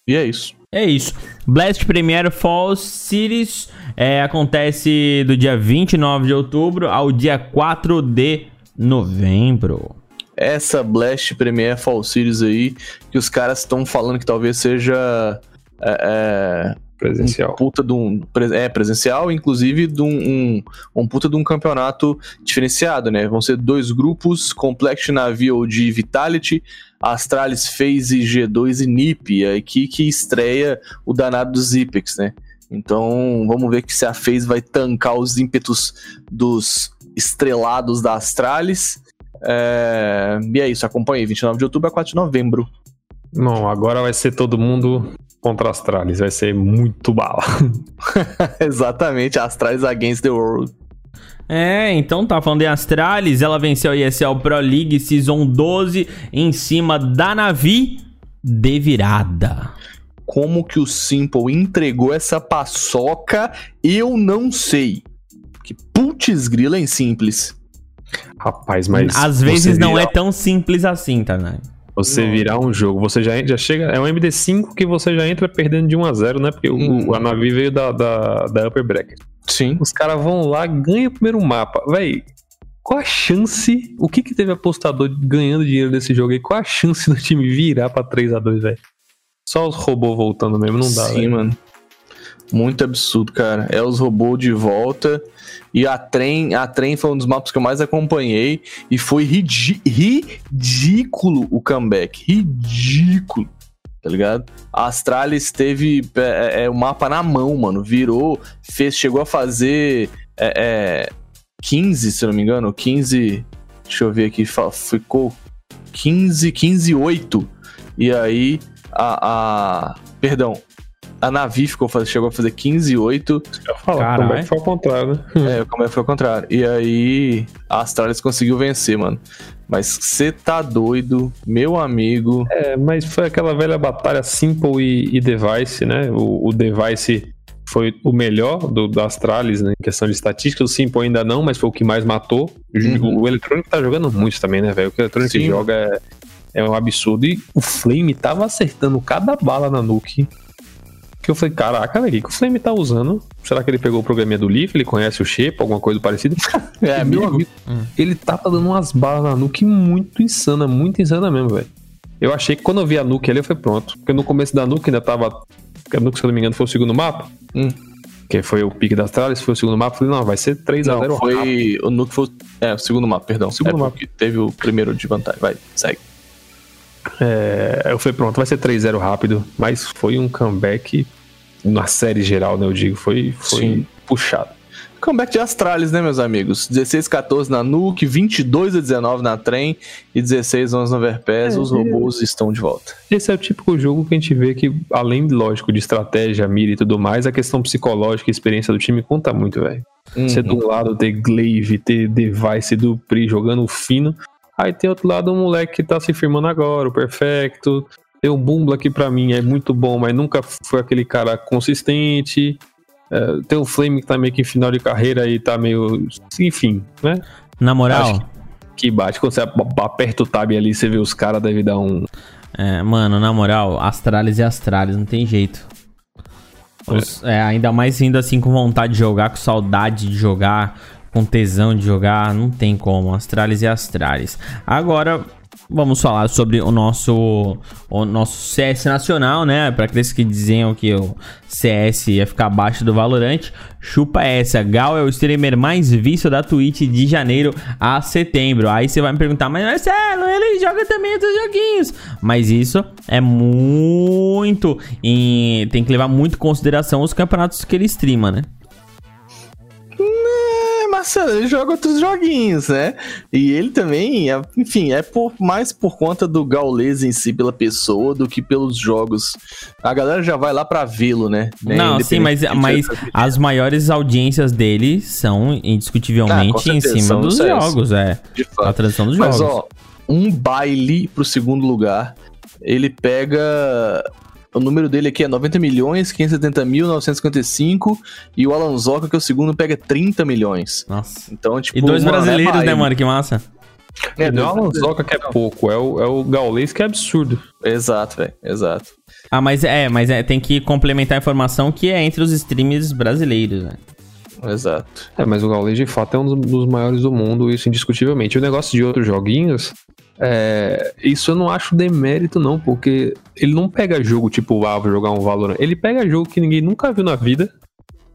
E é isso. É isso. Blast Premier Fall Series é, acontece do dia 29 de outubro ao dia 4 de novembro. Essa Blast Premier Fall Series aí, que os caras estão falando que talvez seja. É, é, Presencial. Um puta de um. É, presencial, inclusive de um, um, um puta de um campeonato diferenciado, né? Vão ser dois grupos: Complex Navy de Vitality, Astralis Phase G2 e NiP, aqui que estreia o danado dos Zipex, né? Então, vamos ver que se a FaZe vai tancar os ímpetos dos estrelados da Astralis. É... E é isso, acompanhei. 29 de outubro a 4 de novembro. Não, agora vai ser todo mundo contra Astralis. Vai ser muito bala. [laughs] Exatamente, Astralis against the world. É, então tá falando de Astralis, ela venceu a ESL Pro League Season 12 em cima da Navi de virada. Como que o Simple entregou essa paçoca, eu não sei. Que putz grila em simples. Rapaz, mas. Às vezes não é tão simples assim, tá, né? Você virar um jogo, você já, já chega. É um MD5 que você já entra perdendo de 1 a 0 né? Porque o- Hum. o, a Navi veio da, da, da Upper Bracket. Sim. Os caras vão lá, ganham o primeiro mapa. Véi, qual a chance? O que que teve apostador ganhando dinheiro desse jogo aí? Qual a chance do time virar pra 3x2, velho? Só os robôs voltando mesmo, não dá, Sim, velho. mano. Muito absurdo, cara. É os robôs de volta. E a trem, a trem foi um dos mapas que eu mais acompanhei. E foi ridículo o comeback. Ridículo. Tá ligado? A Astralis teve é, é, o mapa na mão, mano. Virou, fez, chegou a fazer é, é, 15, se não me engano. 15. Deixa eu ver aqui. Ficou 15, 15 8. E aí a, a. Perdão. A Navi ficou, chegou a fazer 15 8. Eu falo, Caralho. como é que foi ao contrário, né? [laughs] É, como é que foi ao contrário. E aí a Astralis conseguiu vencer, mano. Mas você tá doido, meu amigo. É, mas foi aquela velha batalha Simple e, e Device, né? O, o Device foi o melhor do, da Astralis, né? Em questão de estatística. O Simple ainda não, mas foi o que mais matou. O, Uhum. o Eletrônico tá jogando muito também, né, velho? O que o Eletrônico Sim. joga é, é um absurdo. E o Flame tava acertando cada bala na nuke. Que eu falei, caraca, velho, o que o Flame tá usando? Será que ele pegou o programinha do Leaf? Ele conhece o Shape, alguma coisa parecida? [laughs] É, meu amigo. amigo, ele tava dando umas balas na nuke muito insana, muito insana mesmo, velho. Eu achei que quando eu vi a nuke ali, eu falei, pronto. Porque no começo da nuke ainda tava. A nuke, se eu não me engano, foi o segundo mapa. Hum. Que foi o pique das Astralis, foi o segundo mapa. Eu falei, não, vai ser 3x0 Não, rápido. foi. O Nuke foi. É, o segundo mapa, perdão. Segundo é mapa. teve o primeiro de vantagem. Vai, segue. É, eu falei, pronto, vai ser 3x0 rápido. Mas foi um comeback na série geral, né? Eu digo, foi, foi Sim. puxado. Comeback de Astralis, né, meus amigos? 16 14 na Nuke, 22 a 19 na Trem e 16 11 no Overpass. É, Os robôs estão de volta. Esse é o típico jogo que a gente vê que, além, lógico, de estratégia, mira e tudo mais, a questão psicológica e experiência do time conta muito, velho. Você Uhum. de um lado ter Glaive, ter Device do Pri jogando fino. Aí tem outro lado um moleque que tá se firmando agora, o Perfecto. Tem o Bumbla que pra mim é muito bom, mas nunca foi aquele cara consistente. É, tem o Flame que tá meio que em final de carreira e tá meio. Enfim, né? Na moral, Acho Que bate. Quando você ap- aperta o tab ali, você vê os caras, deve dar um. é, mano, na moral, Astralis e Astralis, não tem jeito. Os- é, ainda mais indo assim com vontade de jogar, com saudade de jogar, com tesão de jogar, não tem como. Astralis e Astralis. Agora, vamos falar sobre o nosso o nosso CS nacional, né? Para aqueles que diziam que o CS ia ficar abaixo do Valorant, chupa essa. Gal é o streamer mais visto da Twitch de janeiro a setembro. Aí você vai me perguntar, mas Marcelo, ele joga também outros joguinhos. Mas isso é muito. Em, tem que levar muito em consideração os campeonatos que ele streama, né? É, Marcelo, ele joga outros joguinhos, né? E ele também, é- enfim, é por, mais por conta do Gaules em si, pela pessoa, do que pelos jogos. A galera já vai lá pra vê-lo, né? Né, Não, sim, mas, mas as maiores audiências dele são Ah, indiscutivelmente com em cima dos do CS. jogos, é. A transição dos Mas, jogos. ó, um baile pro segundo lugar, ele pega. O número dele aqui é 90 milhões, 570 mil, 955. E o Alanzoca, que é o segundo, pega 30 milhões. Nossa. Então, tipo. E dois mano, é brasileiros, né, baile. mano? Que massa. É, não é o Alanzoca que é pouco, é o, é o Gaulês que é absurdo. Exato, velho. Exato. Ah, mas é, mas é, tem que complementar a informação que é entre os streamers brasileiros, né? Exato. É, mas o Gaulês de fato é um dos, dos maiores do mundo, isso indiscutivelmente. O negócio de outros joguinhos, é, isso eu não acho demérito, não, porque ele não pega jogo tipo, ah, vou jogar um Valorant. Ele pega jogo que ninguém nunca viu na vida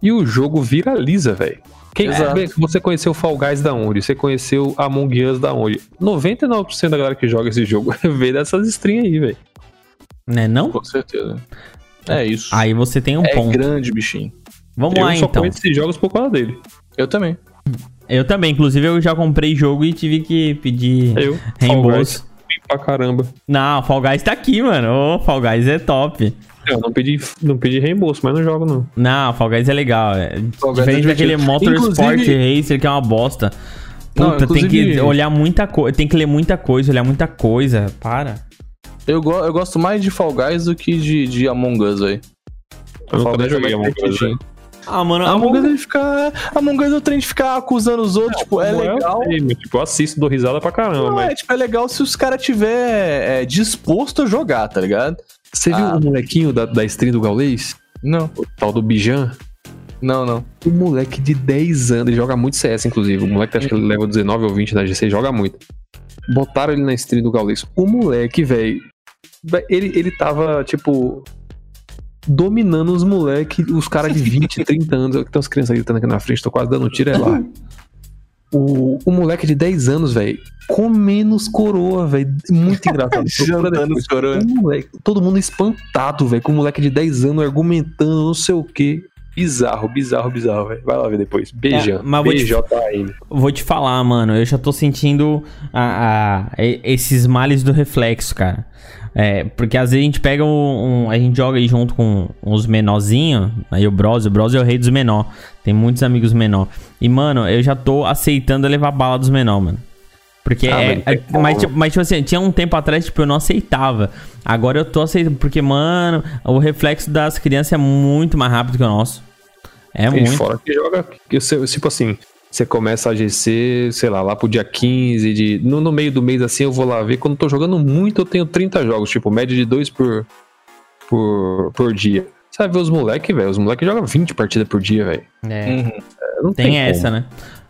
e o jogo viraliza, velho. Quem Exato. vê- Você conheceu Fall Guys da onde? Você conheceu Among Us da onde? 99% da galera que joga esse jogo [laughs] veio dessas streams aí, velho. Né, não? Com certeza. É isso. Aí você tem um é ponto. grande, bichinho. Vamos eu lá só então. conheço esses jogos por causa dele. Eu também. Eu também, inclusive eu já comprei jogo e tive que pedir Eu, reembolso. Fall Guys, pra caramba. Não, Fall Guys tá aqui, mano. Ô, Fall Guys é top. Eu não pedi, não pedi reembolso, mas não jogo não. Não, Fall Guys é legal. É Fall Guys diferente é daquele. Motorsport Inclusive- Racer que é uma bosta. Não, Puta, tem que olhar muita coisa, tem que ler muita coisa, olhar muita coisa. Para. Eu, go eu gosto mais de Fall Guys do que de, de Among Us, velho. Eu Fall nunca é joguei Among Us. Ah, mano, Among Us é de ficar. Among Us é o trem de ficar acusando os outros, tipo, é eu legal. sei, mas, Tipo, eu assisto, dou risada pra caramba, Não, mas... é, tipo, é legal se os caras tiver é, disposto a jogar, tá ligado? Você viu Ah. o molequinho da, da stream do Gaulês? Não, O tal do Bijan? não, não. O moleque de 10 anos, ele joga muito CS, inclusive. O moleque acho que ele leva 19 ou 20 na GC, joga muito. Botaram ele na stream do Gaulês. O moleque, velho, ele, ele tava, tipo, dominando os moleques, os caras de 20, 30 [laughs] anos. Tem umas crianças gritando aqui na frente, tô quase dando um tiro, é lá. O, o moleque de 10 anos, velho, comendo os coroa, velho. Muito engraçado. [laughs] Jantando coroa. Moleque, todo mundo espantado, velho, com o moleque de 10 anos argumentando não sei o que. Bizarro, bizarro, bizarro, velho. Vai lá ver depois. Beijão. É, mas vou te-. Vou te falar, mano, eu já tô sentindo a, a- esses males do reflexo, cara. É, porque às vezes a gente pega um, um- A gente joga aí junto com uns menorzinhos. Aí o Bros, o Bros é o rei dos menor. Tem muitos amigos menor. E, mano, eu já tô aceitando levar bala dos menor, mano. Porque Ah, é. é- como. mas, tipo, mas, tipo assim, tinha um tempo atrás, tipo, eu não aceitava. Agora eu tô aceitando. Porque, mano, o reflexo das crianças é muito mais rápido que o nosso. É E muito. fora que joga, que tipo assim, você começa a GC, sei lá, lá pro dia 15 de. No, no meio do mês assim, eu vou lá ver. Quando eu tô jogando muito, eu tenho 30 jogos, tipo, média de 2 por, por, por dia. Você vai ver os moleques, velho. Os moleques jogam 20 partidas por dia, velho. É. Uhum. É, Não Tem, tem, essa, como. né?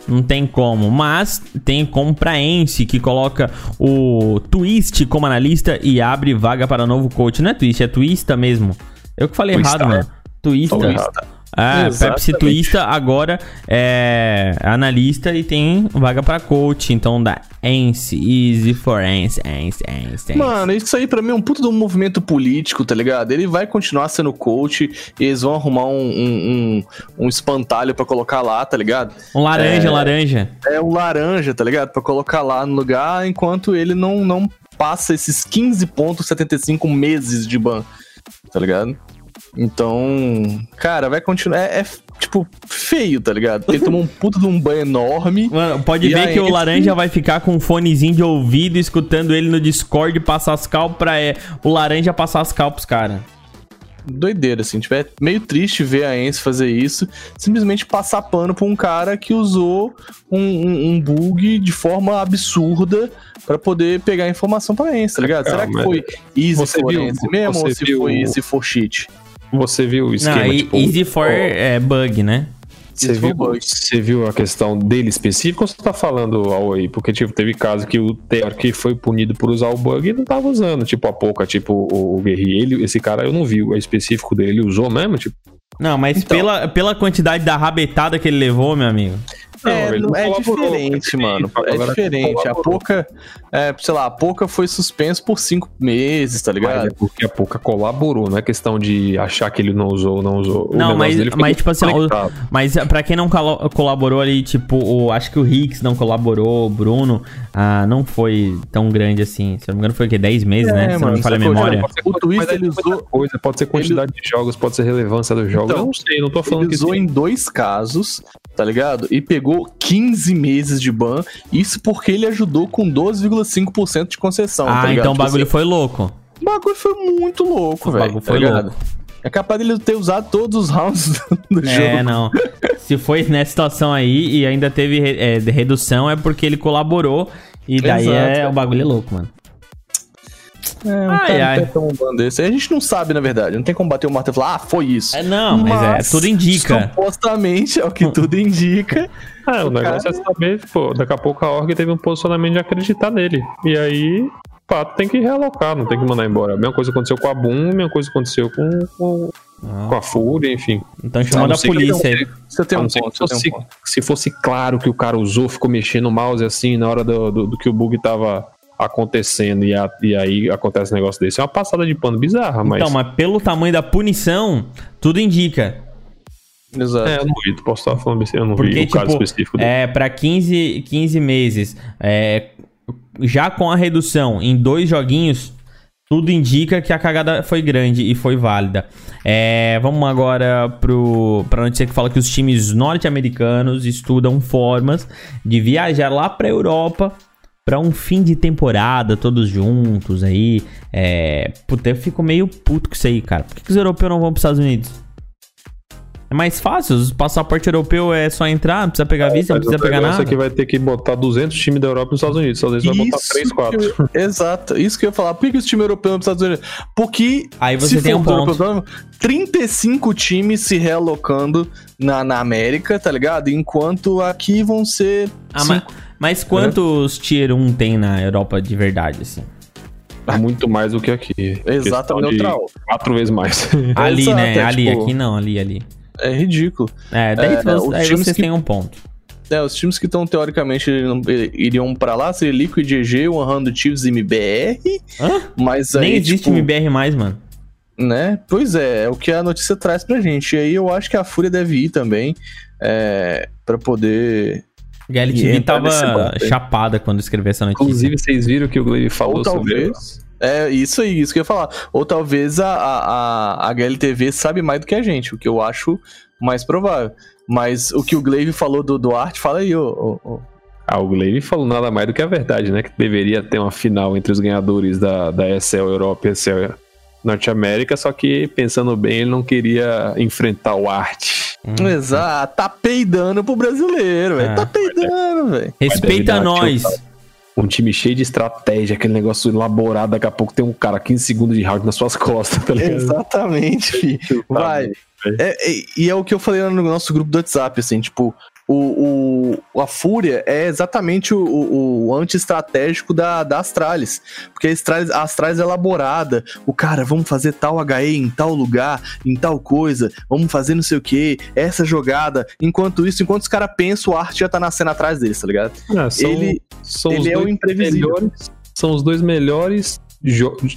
Não tem como. Mas tem como pra Ence, que coloca o Twist como analista e abre vaga para novo coach. Não é Twist, é Twista mesmo. Eu que falei Twistar. errado, mano. Twista. Twista. Ah, Exatamente. Pepsi Twista agora é analista e tem vaga pra coach. Então dá Ence, Easy for Ence, Ence, Ence. Mano, isso aí pra mim é um puto de um movimento político, tá ligado? Ele vai continuar sendo coach e eles vão arrumar um, um, um, um espantalho pra colocar lá, tá ligado? Um laranja, É. laranja. É um laranja, tá ligado? Pra colocar lá no lugar enquanto ele não, não passa esses 15,75 meses de ban, tá ligado? Então, cara, vai continuar. É, é, tipo feio, tá ligado? Ele tomou um puto de um ban enorme. Mano, pode ver que o laranja vai ficar com um fonezinho de ouvido, escutando ele no Discord e passar as cal pra é, o laranja passar as cal pros caras. Doideira, assim. Tipo, é meio triste ver a Ence fazer isso. Simplesmente passar pano pra um cara que usou um, um- um bug de forma absurda pra poder pegar informação pra Ence, tá ligado? Será que foi easy você for viu- Ence mesmo ou se viu- foi easy for cheat? Você viu o esquema, Não, e- tipo... easy for é, bug, né? Você viu, bug. você viu a questão dele específico ou você tá falando ao aí? Porque, tipo, teve caso que o Theor que foi punido por usar o bug e não tava usando. Tipo, a pouca, tipo, o, o Guerri. Ele, esse cara eu não vi. O específico dele, ele usou mesmo? Tipo, Não, mas Então. pela, pela quantidade da rabetada que ele levou, meu amigo. É, ele não é diferente, mano. ele- É agora diferente. A pouca, é, sei lá, a pouca foi suspenso por cinco meses, tá mas ligado? é porque a pouca colaborou, não é questão de achar que ele não usou ou não usou. O Não, mas- mas, tipo assim, o-. Mas ah, pra quem não colaborou ali, tipo, o, acho que o Hicks não colaborou, o Bruno, ah, não foi tão grande assim. Se eu não me engano, foi o quê? 10 meses, né? Se não mano, me falha a memória. Pode ser- O Mas é ele usou- Coisa, pode ser quantidade de jogos, pode ser relevância dos jogos. Então, eu não sei, não tô falando Ele que usou sim. em dois casos, tá ligado? E pegou 15 meses de ban. Isso porque ele ajudou com 12,5% de concessão. Ah, tá então o Tipo bagulho assim, foi louco. o bagulho foi muito louco, O velho. bagulho tá foi ligado? louco. É capaz dele ter usado todos os rounds [laughs] do É, jogo. não. Se foi nessa situação aí e ainda teve é, de redução, é porque ele colaborou. E daí Exato. é o bagulho é louco, mano. É, um Ai, cara ai. um desse. A gente não sabe, na verdade. Não tem como bater o martelo e falar, ah, foi isso. É, não, mas, é, tudo indica. Supostamente, é o que tudo [laughs] indica. É, o negócio é saber, pô, daqui a pouco a org teve um posicionamento de acreditar nele. E aí, fato, tem que realocar, não tem que mandar embora. A mesma coisa aconteceu com a Boom, a mesma coisa aconteceu com, com, com a Fúria, enfim. Então A chamando a polícia aí. Você tem um tem fosse, se fosse claro que o cara usou, ficou mexendo o mouse assim na hora do, do, do que o bug tava acontecendo e, a- e aí acontece um negócio desse. É uma passada de pano bizarra, mas. Então, mas pelo tamanho da punição, tudo indica. Exato. É, eu não vi, tu posso estar falando besteira, eu não Porque, vi o caso tipo, específico dele. é, pra 15, 15 meses, é, já com a redução em dois joguinhos, tudo indica que a cagada foi grande e foi válida. É, vamos agora pro, pra notícia que fala que os times norte-americanos estudam formas de viajar lá pra Europa pra um fim de temporada, todos juntos aí. É, puta, eu fico meio puto com isso aí, cara. Por que, que os europeus não vão pros Estados Unidos? É mais fácil, o passaporte europeu é só entrar, não precisa pegar visto, não Mas precisa pegar negócio nada. é que vai ter que botar 200 times da Europa nos Estados Unidos. Os Estados Unidos vai botar 3, 4. que eu- [laughs] exato, isso que eu ia falar. Por que, que os times europeus não precisam dizer? Porque Aí você se tem for um ponto. europeu, 35 times se realocando na, na América, tá ligado? Enquanto aqui vão ser. Ah, cinco. mas quantos Tier 1 tem na Europa de verdade, assim? É muito mais do que aqui. De neutral. Quatro vezes mais. [laughs] Ali, Exato, né? é ali, tipo- aqui não, ali, ali. É ridículo. É, daí É, você- os aí vocês que- têm um ponto. É, os times que estão teoricamente iriam pra lá seria Liquid GG, 100 Chiefs e MBR. Hã? Mas aí. Nem existe tipo, MBR mais, mano. né? Pois é, é o que a notícia traz pra gente. E aí eu acho que a Fúria deve ir também. É, para poder. A GLTV entra nesse tava chapada quando escreveu essa notícia. Inclusive, vocês viram que o Glaive falou Ou sobre talvez. É isso aí, isso que eu ia falar. Ou talvez a, a, a, a HLTV sabe mais do que a gente, o que eu acho mais provável. Mas o que o Glaive falou do Duarte, fala aí, ô. ô, ô. Ah, o Glaive falou nada mais do que a verdade, né? Que deveria ter uma final entre os ganhadores da, da ESL Europa e ESL Norte-América, só que, pensando bem, ele não queria enfrentar o Art. Hum. Exato, tá peidando pro brasileiro, velho. É. Tá peidando, velho. Respeita nós. Um time cheio de estratégia, aquele negócio elaborado, daqui a pouco tem um cara 15 segundos de round nas suas costas, tá ligado? Exatamente, fi. Vai. É, é, e é o que eu falei lá no nosso grupo do WhatsApp, assim, tipo, o, o, a Fúria é exatamente o, o, o anti-estratégico da, da Astralis. Porque a Astralis, a Astralis é elaborada. O cara, vamos fazer tal HE em tal lugar, em tal coisa, vamos fazer não sei o que, essa jogada. Enquanto isso, enquanto os caras pensam, o Art já tá nascendo atrás deles, tá ligado? Ah, são, Ele- são ele é o imprevisível. melhores- são os dois melhores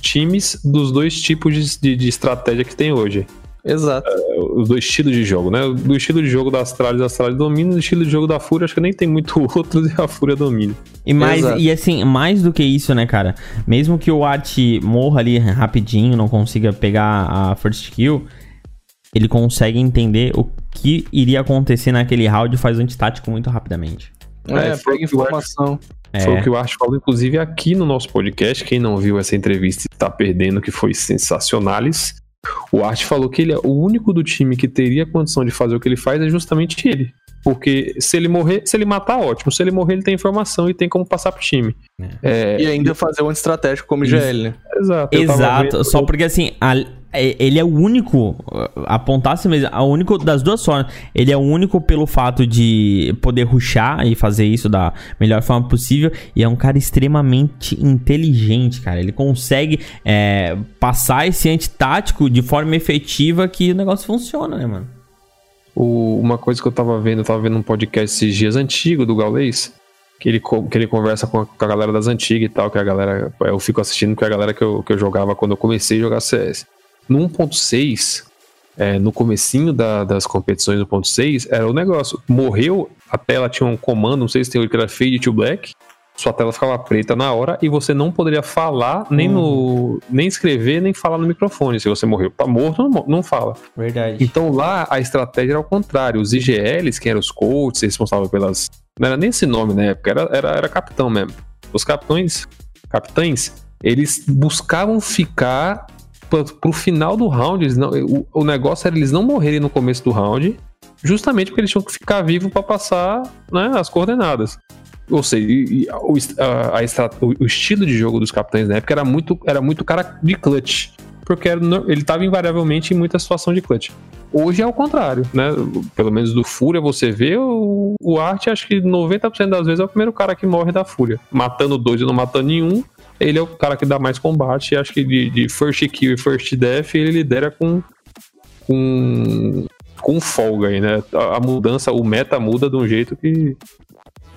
times dos dois tipos de, de- de estratégia que tem hoje. Exato. Os dois estilos de jogo, né? Do estilo de jogo da Astralis, a Astralis domina, do estilo de jogo da Fúria, acho que nem tem muito [laughs] outro e a Fúria domina. E, mais, Exato. e assim, mais do que isso, né, cara? Mesmo que o Art morra ali rapidinho, não consiga pegar a first kill, ele consegue entender o que iria acontecer naquele round e faz antitático muito rapidamente. É, É, pega informação. Foi o É, que o Art falou, inclusive, aqui no nosso podcast. Quem não viu essa entrevista e tá perdendo, que foi sensacionales. O Art falou que ele é o único do time que teria condição de fazer o que ele faz, é justamente ele. Porque se ele morrer, se ele matar, ótimo. Se ele morrer, ele tem informação e tem como passar pro time. É, E ainda fazer um estratégico como. IGL, né? Exato. Exato, vendo- só porque assim, a- é- ele é o único, apontasse mesmo, a único das duas formas, ele é o único pelo fato de poder ruxar e fazer isso da melhor forma possível, e é um cara extremamente inteligente, cara, ele consegue é, passar esse antitático de forma efetiva que o negócio funciona, né, mano? O- uma coisa que eu tava vendo, eu tava vendo um podcast esses dias antigo do Gaulês, que ele, que ele conversa com a, com a galera das antigas e tal, que a galera. Eu fico assistindo com a galera que eu, que eu jogava quando eu comecei a jogar CS. No 1.6, é, no comecinho da- das competições do 1.6, era o negócio. Morreu, a tela tinha um comando, não sei se tem que era fade to black. Sua tela ficava preta na hora e você não poderia falar, nem no. nem escrever, nem falar no microfone. Se você morreu. Tá morto, não, fala. Verdade. Então lá a estratégia era ao contrário. Os IGLs, que eram os coaches responsáveis pelas. Não era nem esse nome na época, era, era, era capitão mesmo. Os capitães, capitães, eles buscavam ficar pro, pro final do round. Eles não, o, o negócio era eles não morrerem no começo do round, justamente porque eles tinham que ficar vivos para passar né, as coordenadas. Ou seja, e- e o, a, a o- o estilo de jogo dos capitães na época era muito, era muito cara de clutch. Porque era ele estava invariavelmente em muita situação de clutch. Hoje é o contrário, né? Pelo menos do Fúria você vê, o, o Art acho que 90% das vezes é o primeiro cara que morre da Fúria. Matando dois e não matando nenhum, ele é o cara que dá mais combate. E acho que de, de first kill e first death ele lidera com. com. com folga aí, né? A, a mudança, o meta muda de um jeito que.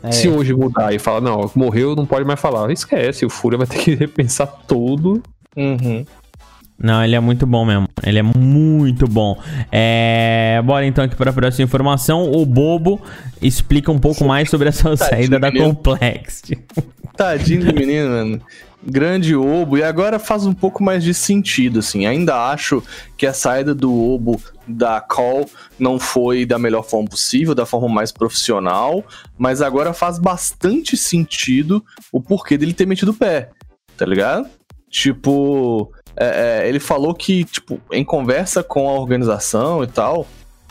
É. Se hoje mudar e falar, não, morreu, não pode mais falar. Esquece, o Fúria vai ter que [laughs] repensar todo Uhum. Não, ele é muito bom mesmo. Ele é muito bom. É... Bora então aqui para a próxima informação. O Bobo explica um pouco mais sobre essa saída da. Complexity. Tadinho do menino, mano. Grande Obo. E agora faz um pouco mais de sentido, assim. Ainda acho que a saída do Obo da Call não foi da melhor forma possível, da forma mais profissional. Mas agora faz bastante sentido o porquê dele ter metido o pé. Tá ligado? Tipo, é, é, ele falou que, tipo, em conversa com a organização e tal,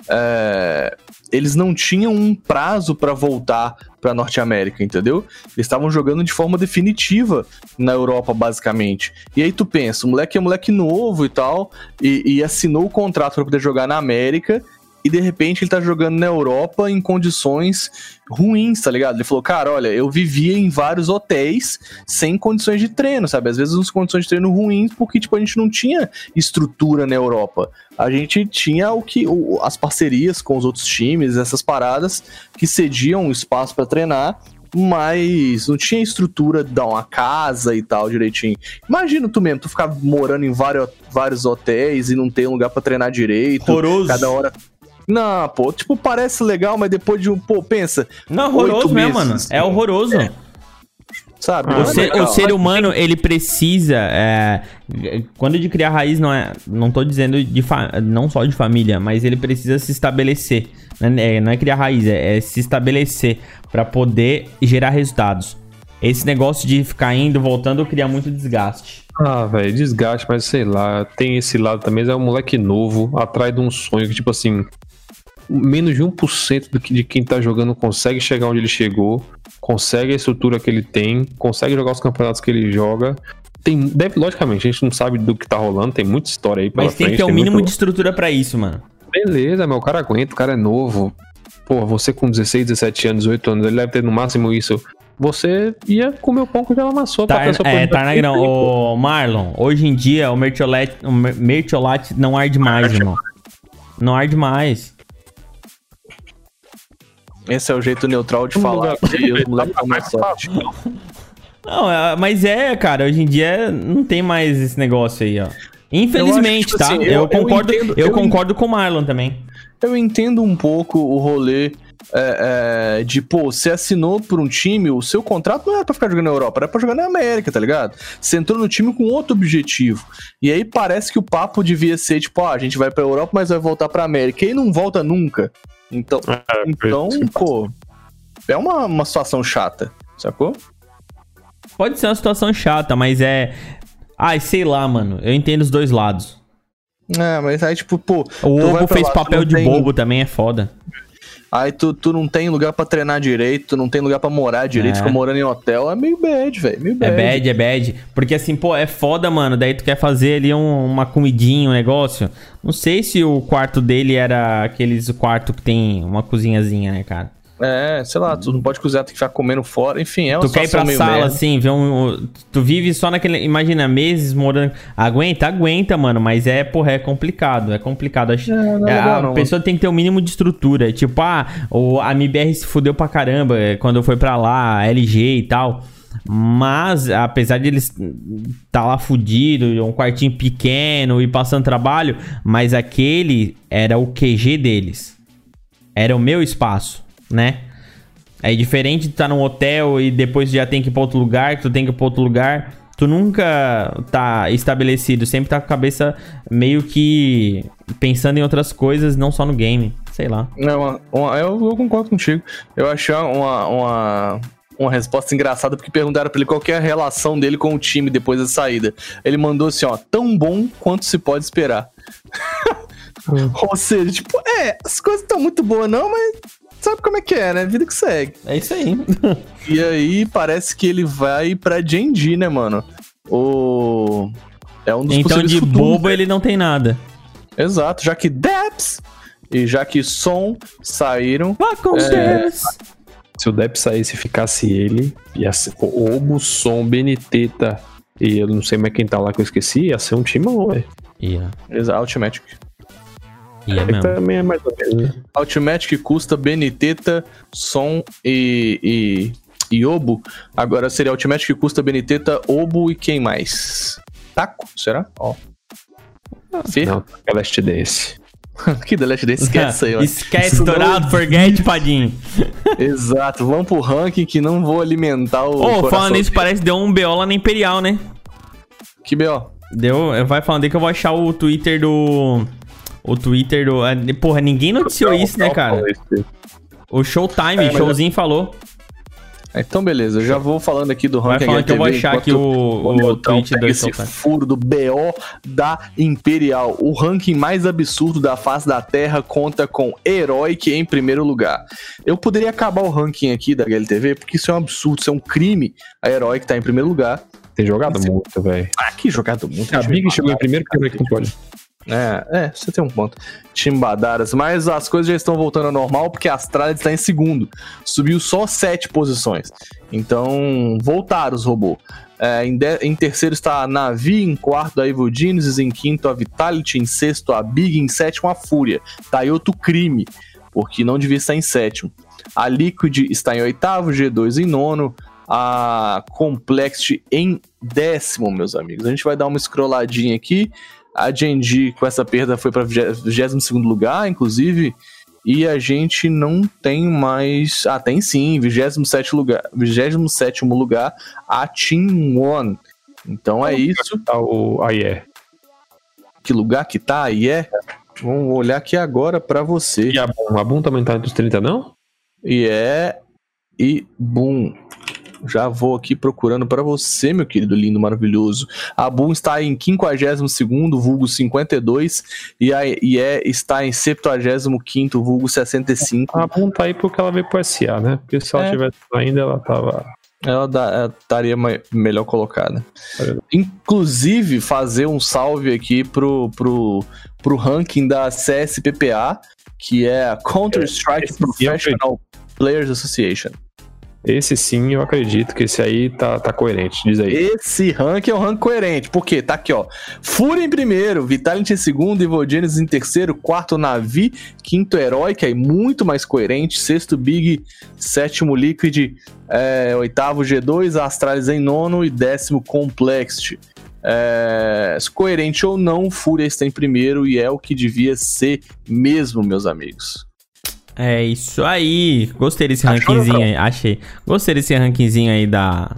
é, eles não tinham um prazo pra voltar pra Norte América, entendeu? Eles estavam jogando de forma definitiva na Europa, basicamente. E aí tu pensa, o moleque é moleque novo e tal, e, e assinou o contrato pra poder jogar na América, e de repente ele tá jogando na Europa em condições ruins, tá ligado? Ele falou, cara, olha, eu vivia em vários hotéis sem condições de treino, sabe? Às vezes uns condições de treino ruins porque, tipo, a gente não tinha estrutura na Europa. A gente tinha o que o- as parcerias com os outros times, essas paradas que cediam espaço pra treinar, mas não tinha estrutura de dar uma casa e tal direitinho. Imagina tu mesmo, tu ficar morando em vários, vários hotéis e não ter um lugar pra treinar direito. Horroroso. Cada hora. Não, pô, tipo, parece legal, mas depois de um. Pô, pensa, Não, horroroso mesmo, mano. É horroroso. sabe? O Não é ser, legal. o ser humano, ele precisa. é, quando de criar raiz, não é. Não tô dizendo de fa- não só de família, mas ele precisa se estabelecer. né? É, não é criar raiz, é, é se estabelecer pra poder gerar resultados. Esse negócio de ficar indo, voltando, cria muito desgaste. Ah, velho, desgaste, mas sei lá, tem esse lado também, é um moleque novo, atrás de um sonho que, tipo assim, menos de 1% do que, de quem tá jogando consegue chegar onde ele chegou, consegue a estrutura que ele tem, consegue jogar os campeonatos que ele joga. Tem, deve, logicamente, a gente não sabe do que tá rolando, tem muita história aí Mas tem que frente, ter o mínimo muito- de estrutura pra isso, mano. Beleza, meu, o cara aguenta, o cara é novo. Pô, você com 16, 17 anos, 18 anos, ele deve ter no máximo isso. Você ia comer o pão que já amassou pra Tar, ter sua é, oportunidade. Tarnagrão, ô Marlon, hoje em dia o mertiolate, o mer- mertiolate não arde mais, irmão. Não arde mais. Esse é o jeito neutral de falar sorte. [laughs] Não, é- mas é, cara, hoje em dia não tem mais esse negócio aí, ó. Infelizmente, tipo tá? assim, eu, eu- eu concordo, eu, entendo- eu concordo com o Marlon também. Eu entendo um pouco o rolê é, é, de, pô, você assinou por um time, o seu contrato não era pra ficar jogando na Europa, era pra jogar na América, tá ligado? Você entrou no time com outro objetivo. E aí parece que o papo devia ser, tipo, ah, a gente vai pra Europa, mas vai voltar pra América. E aí não volta nunca. Então, então pô, é uma, uma situação chata, sacou? Pode ser uma situação chata, mas é. Ai, sei lá, mano. Eu entendo os dois lados. É, mas aí, tipo, pô. O pra fez lá, papel de tem- bobo também, é foda. Aí tu, tu não tem lugar pra treinar direito, tu não tem lugar pra morar direito, É. fica morando em hotel, é meio bad, velho. Meio É bad. bad, é bad. Porque assim, pô, é foda, mano. Daí tu quer fazer ali um- uma comidinha, um negócio. Não sei se o quarto dele era aqueles quarto que tem uma cozinhazinha, né, cara? É, sei lá, tu não pode cozinhar, tem que ficar comendo fora. Enfim, é uma Tu quer ir pra meio sala, merda. assim, ver um. Tu vive só naquele. Imagina, meses morando. Aguenta, aguenta, mano. Mas é, porra, é complicado. É complicado. Acho- não é é, legal, a não. pessoa tem que ter o mínimo de estrutura. Tipo, ah, o, a MBR se fudeu pra caramba é, quando foi pra lá, a LG e tal. Mas, apesar de eles tá lá fudido, um quartinho pequeno e passando trabalho, mas aquele era o QG deles. Era o meu espaço, né? É diferente de estar num hotel e depois já tem que ir pra outro lugar, que tu tem que ir pra outro lugar. Tu nunca tá estabelecido, sempre tá com a cabeça meio que pensando em outras coisas, não só no game. Sei lá. É uma- uma- eu, eu concordo contigo. Eu achei uma, uma, uma resposta engraçada, porque perguntaram pra ele qual que é a relação dele com o time depois da saída. Ele mandou assim, ó, tão bom quanto se pode esperar. [laughs] Ou seja, tipo, é, as coisas estão muito boas não, mas sabe como é que é, né? Vida que segue. É isso aí. [laughs] E aí parece que ele vai pra Genji, né, mano? O... É um dos então de futuros, bobo né? ele não tem nada. Exato, já que Debs e já que Som saíram, Acontece. Se o Depp saísse e ficasse ele, ia ser o Obo, Som, Beniteta e eu não sei mais quem tá lá que eu esqueci, ia ser um timão, velho. Ia, Exa- Ultimatic. Ia É que mesmo. também é mais ou menos. né? Ultimatic custa Beniteta, Som e, e, e Obo. Agora seria Ultimatic custa Beniteta, Obo e quem mais? Taco, será? Ó. Fê? Não, é Last Dance. [laughs] que The Last Dance, esquece isso aí, ó. Esquece, dourado, forget, Padinho. [laughs] Exato, vamos pro ranking que não vou alimentar o. Ô, coração falando nisso, parece que deu um BO lá na Imperial, né? Que B.O. Deu, vai falando aí que eu vou achar o Twitter do. O Twitter do. ah, Porra, ninguém noticiou isso, né, cara? O Showtime, É, Showzinho falou. Então, beleza, eu já vou falando aqui do Vai ranking falando que eu vou achar aqui o, o Neutrão tweet do esse Showtime. furo do BO da Imperial. O ranking mais absurdo da face da Terra conta com Heroic em primeiro lugar. Eu poderia acabar o ranking aqui da HLTV, porque isso é um absurdo, isso é um crime. A Heroic tá em primeiro lugar. Tem jogado muito, velho. Ah, que jogado muito. A Big chegou em primeiro, que que não pode. É, é, você tem um ponto. Timbadaras, mas as coisas já estão voltando ao normal porque a Astralis está em segundo. Subiu só sete posições. Então, voltaram os robôs. É, em, de- em terceiro está a Navi, em quarto a Evil Genesis, em quinto a Vitality, em sexto a Big, em sétimo a Fúria. Tá aí outro crime, porque não devia estar em sétimo. A Liquid está em oitavo, G2 em nono, a Complexity em décimo, meus amigos. A gente vai dar uma scrolladinha aqui. A Genji, com essa perda, foi para 22 lugar, inclusive. E a gente não tem mais. Ah, tem sim, 27 lugar, 27 lugar, a Team One. Então é isso. Tá o AIE. Que lugar que tá aí é? Vamos olhar aqui agora para você. E a Boom? A Boom também tá entre os 30, não? E é. E boom. Já vou aqui procurando para você, meu querido lindo, maravilhoso. A Boom está em 52º, vulgo 52, e a IE está em 75º, vulgo 65. A Boom tá aí porque ela veio pro SA, né? Porque se ela É. tivesse ainda, ela tava. Ela, dá- ela estaria melhor colocada. É. Inclusive, fazer um salve aqui pro, pro, pro ranking da CSPPA, que é a Counter-Strike eu Professional Players Association. Esse sim, eu acredito que esse aí tá, tá coerente. Diz aí. Esse ranking é um ranking coerente. Por quê? Tá aqui, ó. Fúria em primeiro, Vitality em segundo, Evil Genesis em terceiro, quarto Navi, quinto Heroic, aí muito mais coerente, sexto Big, sétimo Liquid, é, oitavo G2, Astralis em nono e décimo Complexity. É, coerente ou não, Fúria está em primeiro e é o que devia ser mesmo, meus amigos. É isso aí. Gostei desse Achou, rankingzinho aí. Achei. Gostei desse rankingzinho aí da.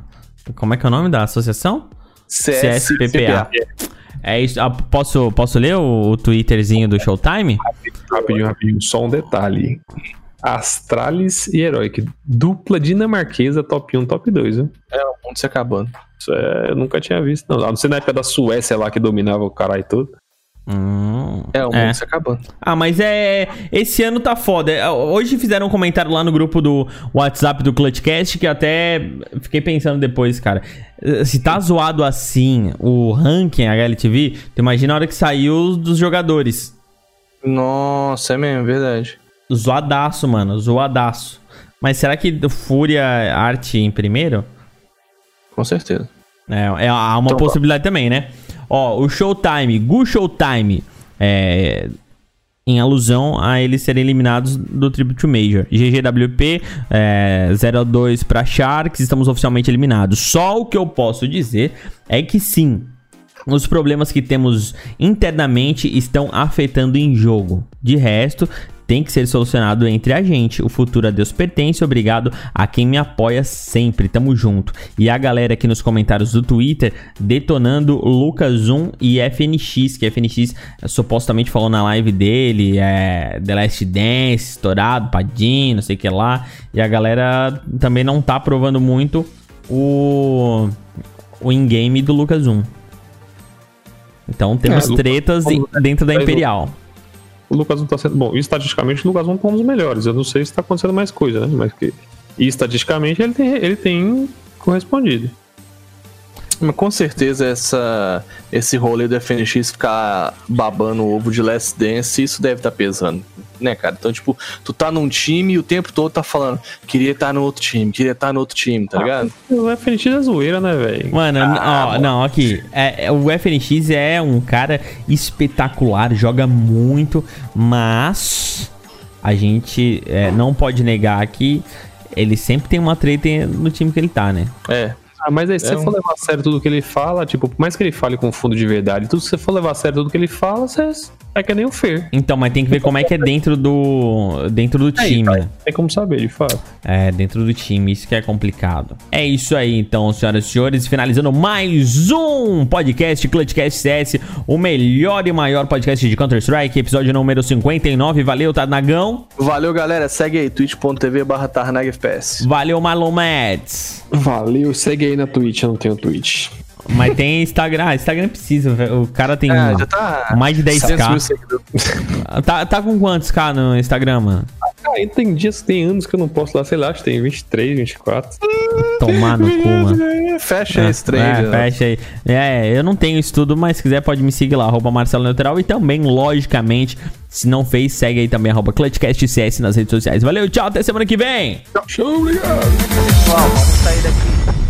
Como é que é o nome da associação? CSPPA. É isso. Ah, posso, posso ler o, o Twitterzinho do Showtime? Rapidinho, rapidinho. Só um detalhe. Astralis e Heroic. Dupla dinamarquesa top 1, top 2, viu? É o mundo se acabando. Isso é, eu nunca tinha visto, não. A não ser na época da Suécia lá que dominava o caralho todo. Hum, É o mundo se acabando. Ah, mas é. Esse ano tá foda. É, Hoje fizeram um comentário lá no grupo do WhatsApp do Clutchcast que eu até fiquei pensando depois, cara. Se tá zoado assim o ranking HLTV, tu imagina a hora que saiu dos jogadores. Nossa, é mesmo, verdade. Zoadaço, mano. Zoadaço. Mas será que Fúria Arte em primeiro? Com certeza. É, é há uma Então, possibilidade também, né? Ó, o Showtime, Gu Showtime, é, em alusão a eles serem eliminados do Tribute Major. GGWP, é, 02 para Sharks, estamos oficialmente eliminados. Só o que eu posso dizer é que sim, os problemas que temos internamente estão afetando em jogo. De resto, tem que ser solucionado entre a gente. O futuro a Deus pertence. Obrigado a quem me apoia sempre. Tamo junto. E a galera aqui nos comentários do Twitter detonando Lucas 1 e FNX, que FNX supostamente falou na live dele, é The Last Dance, estourado, Padinho, não sei o que lá. E a galera também não tá aprovando muito o o in-game do Lucas 1. Então temos É, Lucas tretas em- dentro da o- Imperial. O Lucas não tá sendo. Bom, estatisticamente o Lucas não tá um dos melhores. Eu não sei se tá acontecendo mais coisa, né? Mas que. E estatisticamente ele tem, ele tem correspondido. Mas com certeza essa, esse rolê do FNX ficar babando o ovo de Last Dance, isso deve estar pesando, né, cara? Então, tipo, tu tá num time e o tempo todo tá falando, queria estar no outro time, queria estar no outro time, tá ligado? O FNX é zoeira, né, velho? Mano, Ah, ó, não, aqui. é- é- o FNX é um cara espetacular, joga muito, mas a gente é, não pode negar que ele sempre tem uma treta no time que ele tá, né? É. Ah, mas aí se É você um- for levar a sério tudo que ele fala, tipo, por mais que ele fale com fundo de verdade, tudo, se você for levar a sério tudo que ele fala, você é que nem o Fer. Então, mas tem que ver como é que é dentro do dentro do Aí, time, né? Tem como saber, de fato. É, dentro do time, isso que é complicado. É isso aí, então, senhoras e senhores, finalizando mais um podcast Clutchcast CS, o melhor e maior podcast de Counter-Strike, episódio número 59. Valeu, Tadnagão. Valeu, galera. Segue aí, twitch.tv barra tarnagfps. Valeu, Marlon Mads. Valeu, segue aí na Twitch, eu não tenho Twitch. Mas tem Instagram. Ah, Instagram precisa, velho. O cara tem É, já tá... mais de 700 mil 10k. seguidores. Tá, tá com quantos K no Instagram, mano? Ah, tem dias, tem anos que eu não posto lá, sei lá, acho que tem 23, 24. Tomar no cu, mano. Fecha esse trem. É, fecha aí. É, eu não tenho isso tudo, mas se quiser pode me seguir lá, arroba Marcelo Neutral. E também, logicamente, se não fez, segue aí também, arroba ClutchCastCS nas redes sociais. Valeu, tchau, até semana que vem! Pessoal, vamos sair daqui.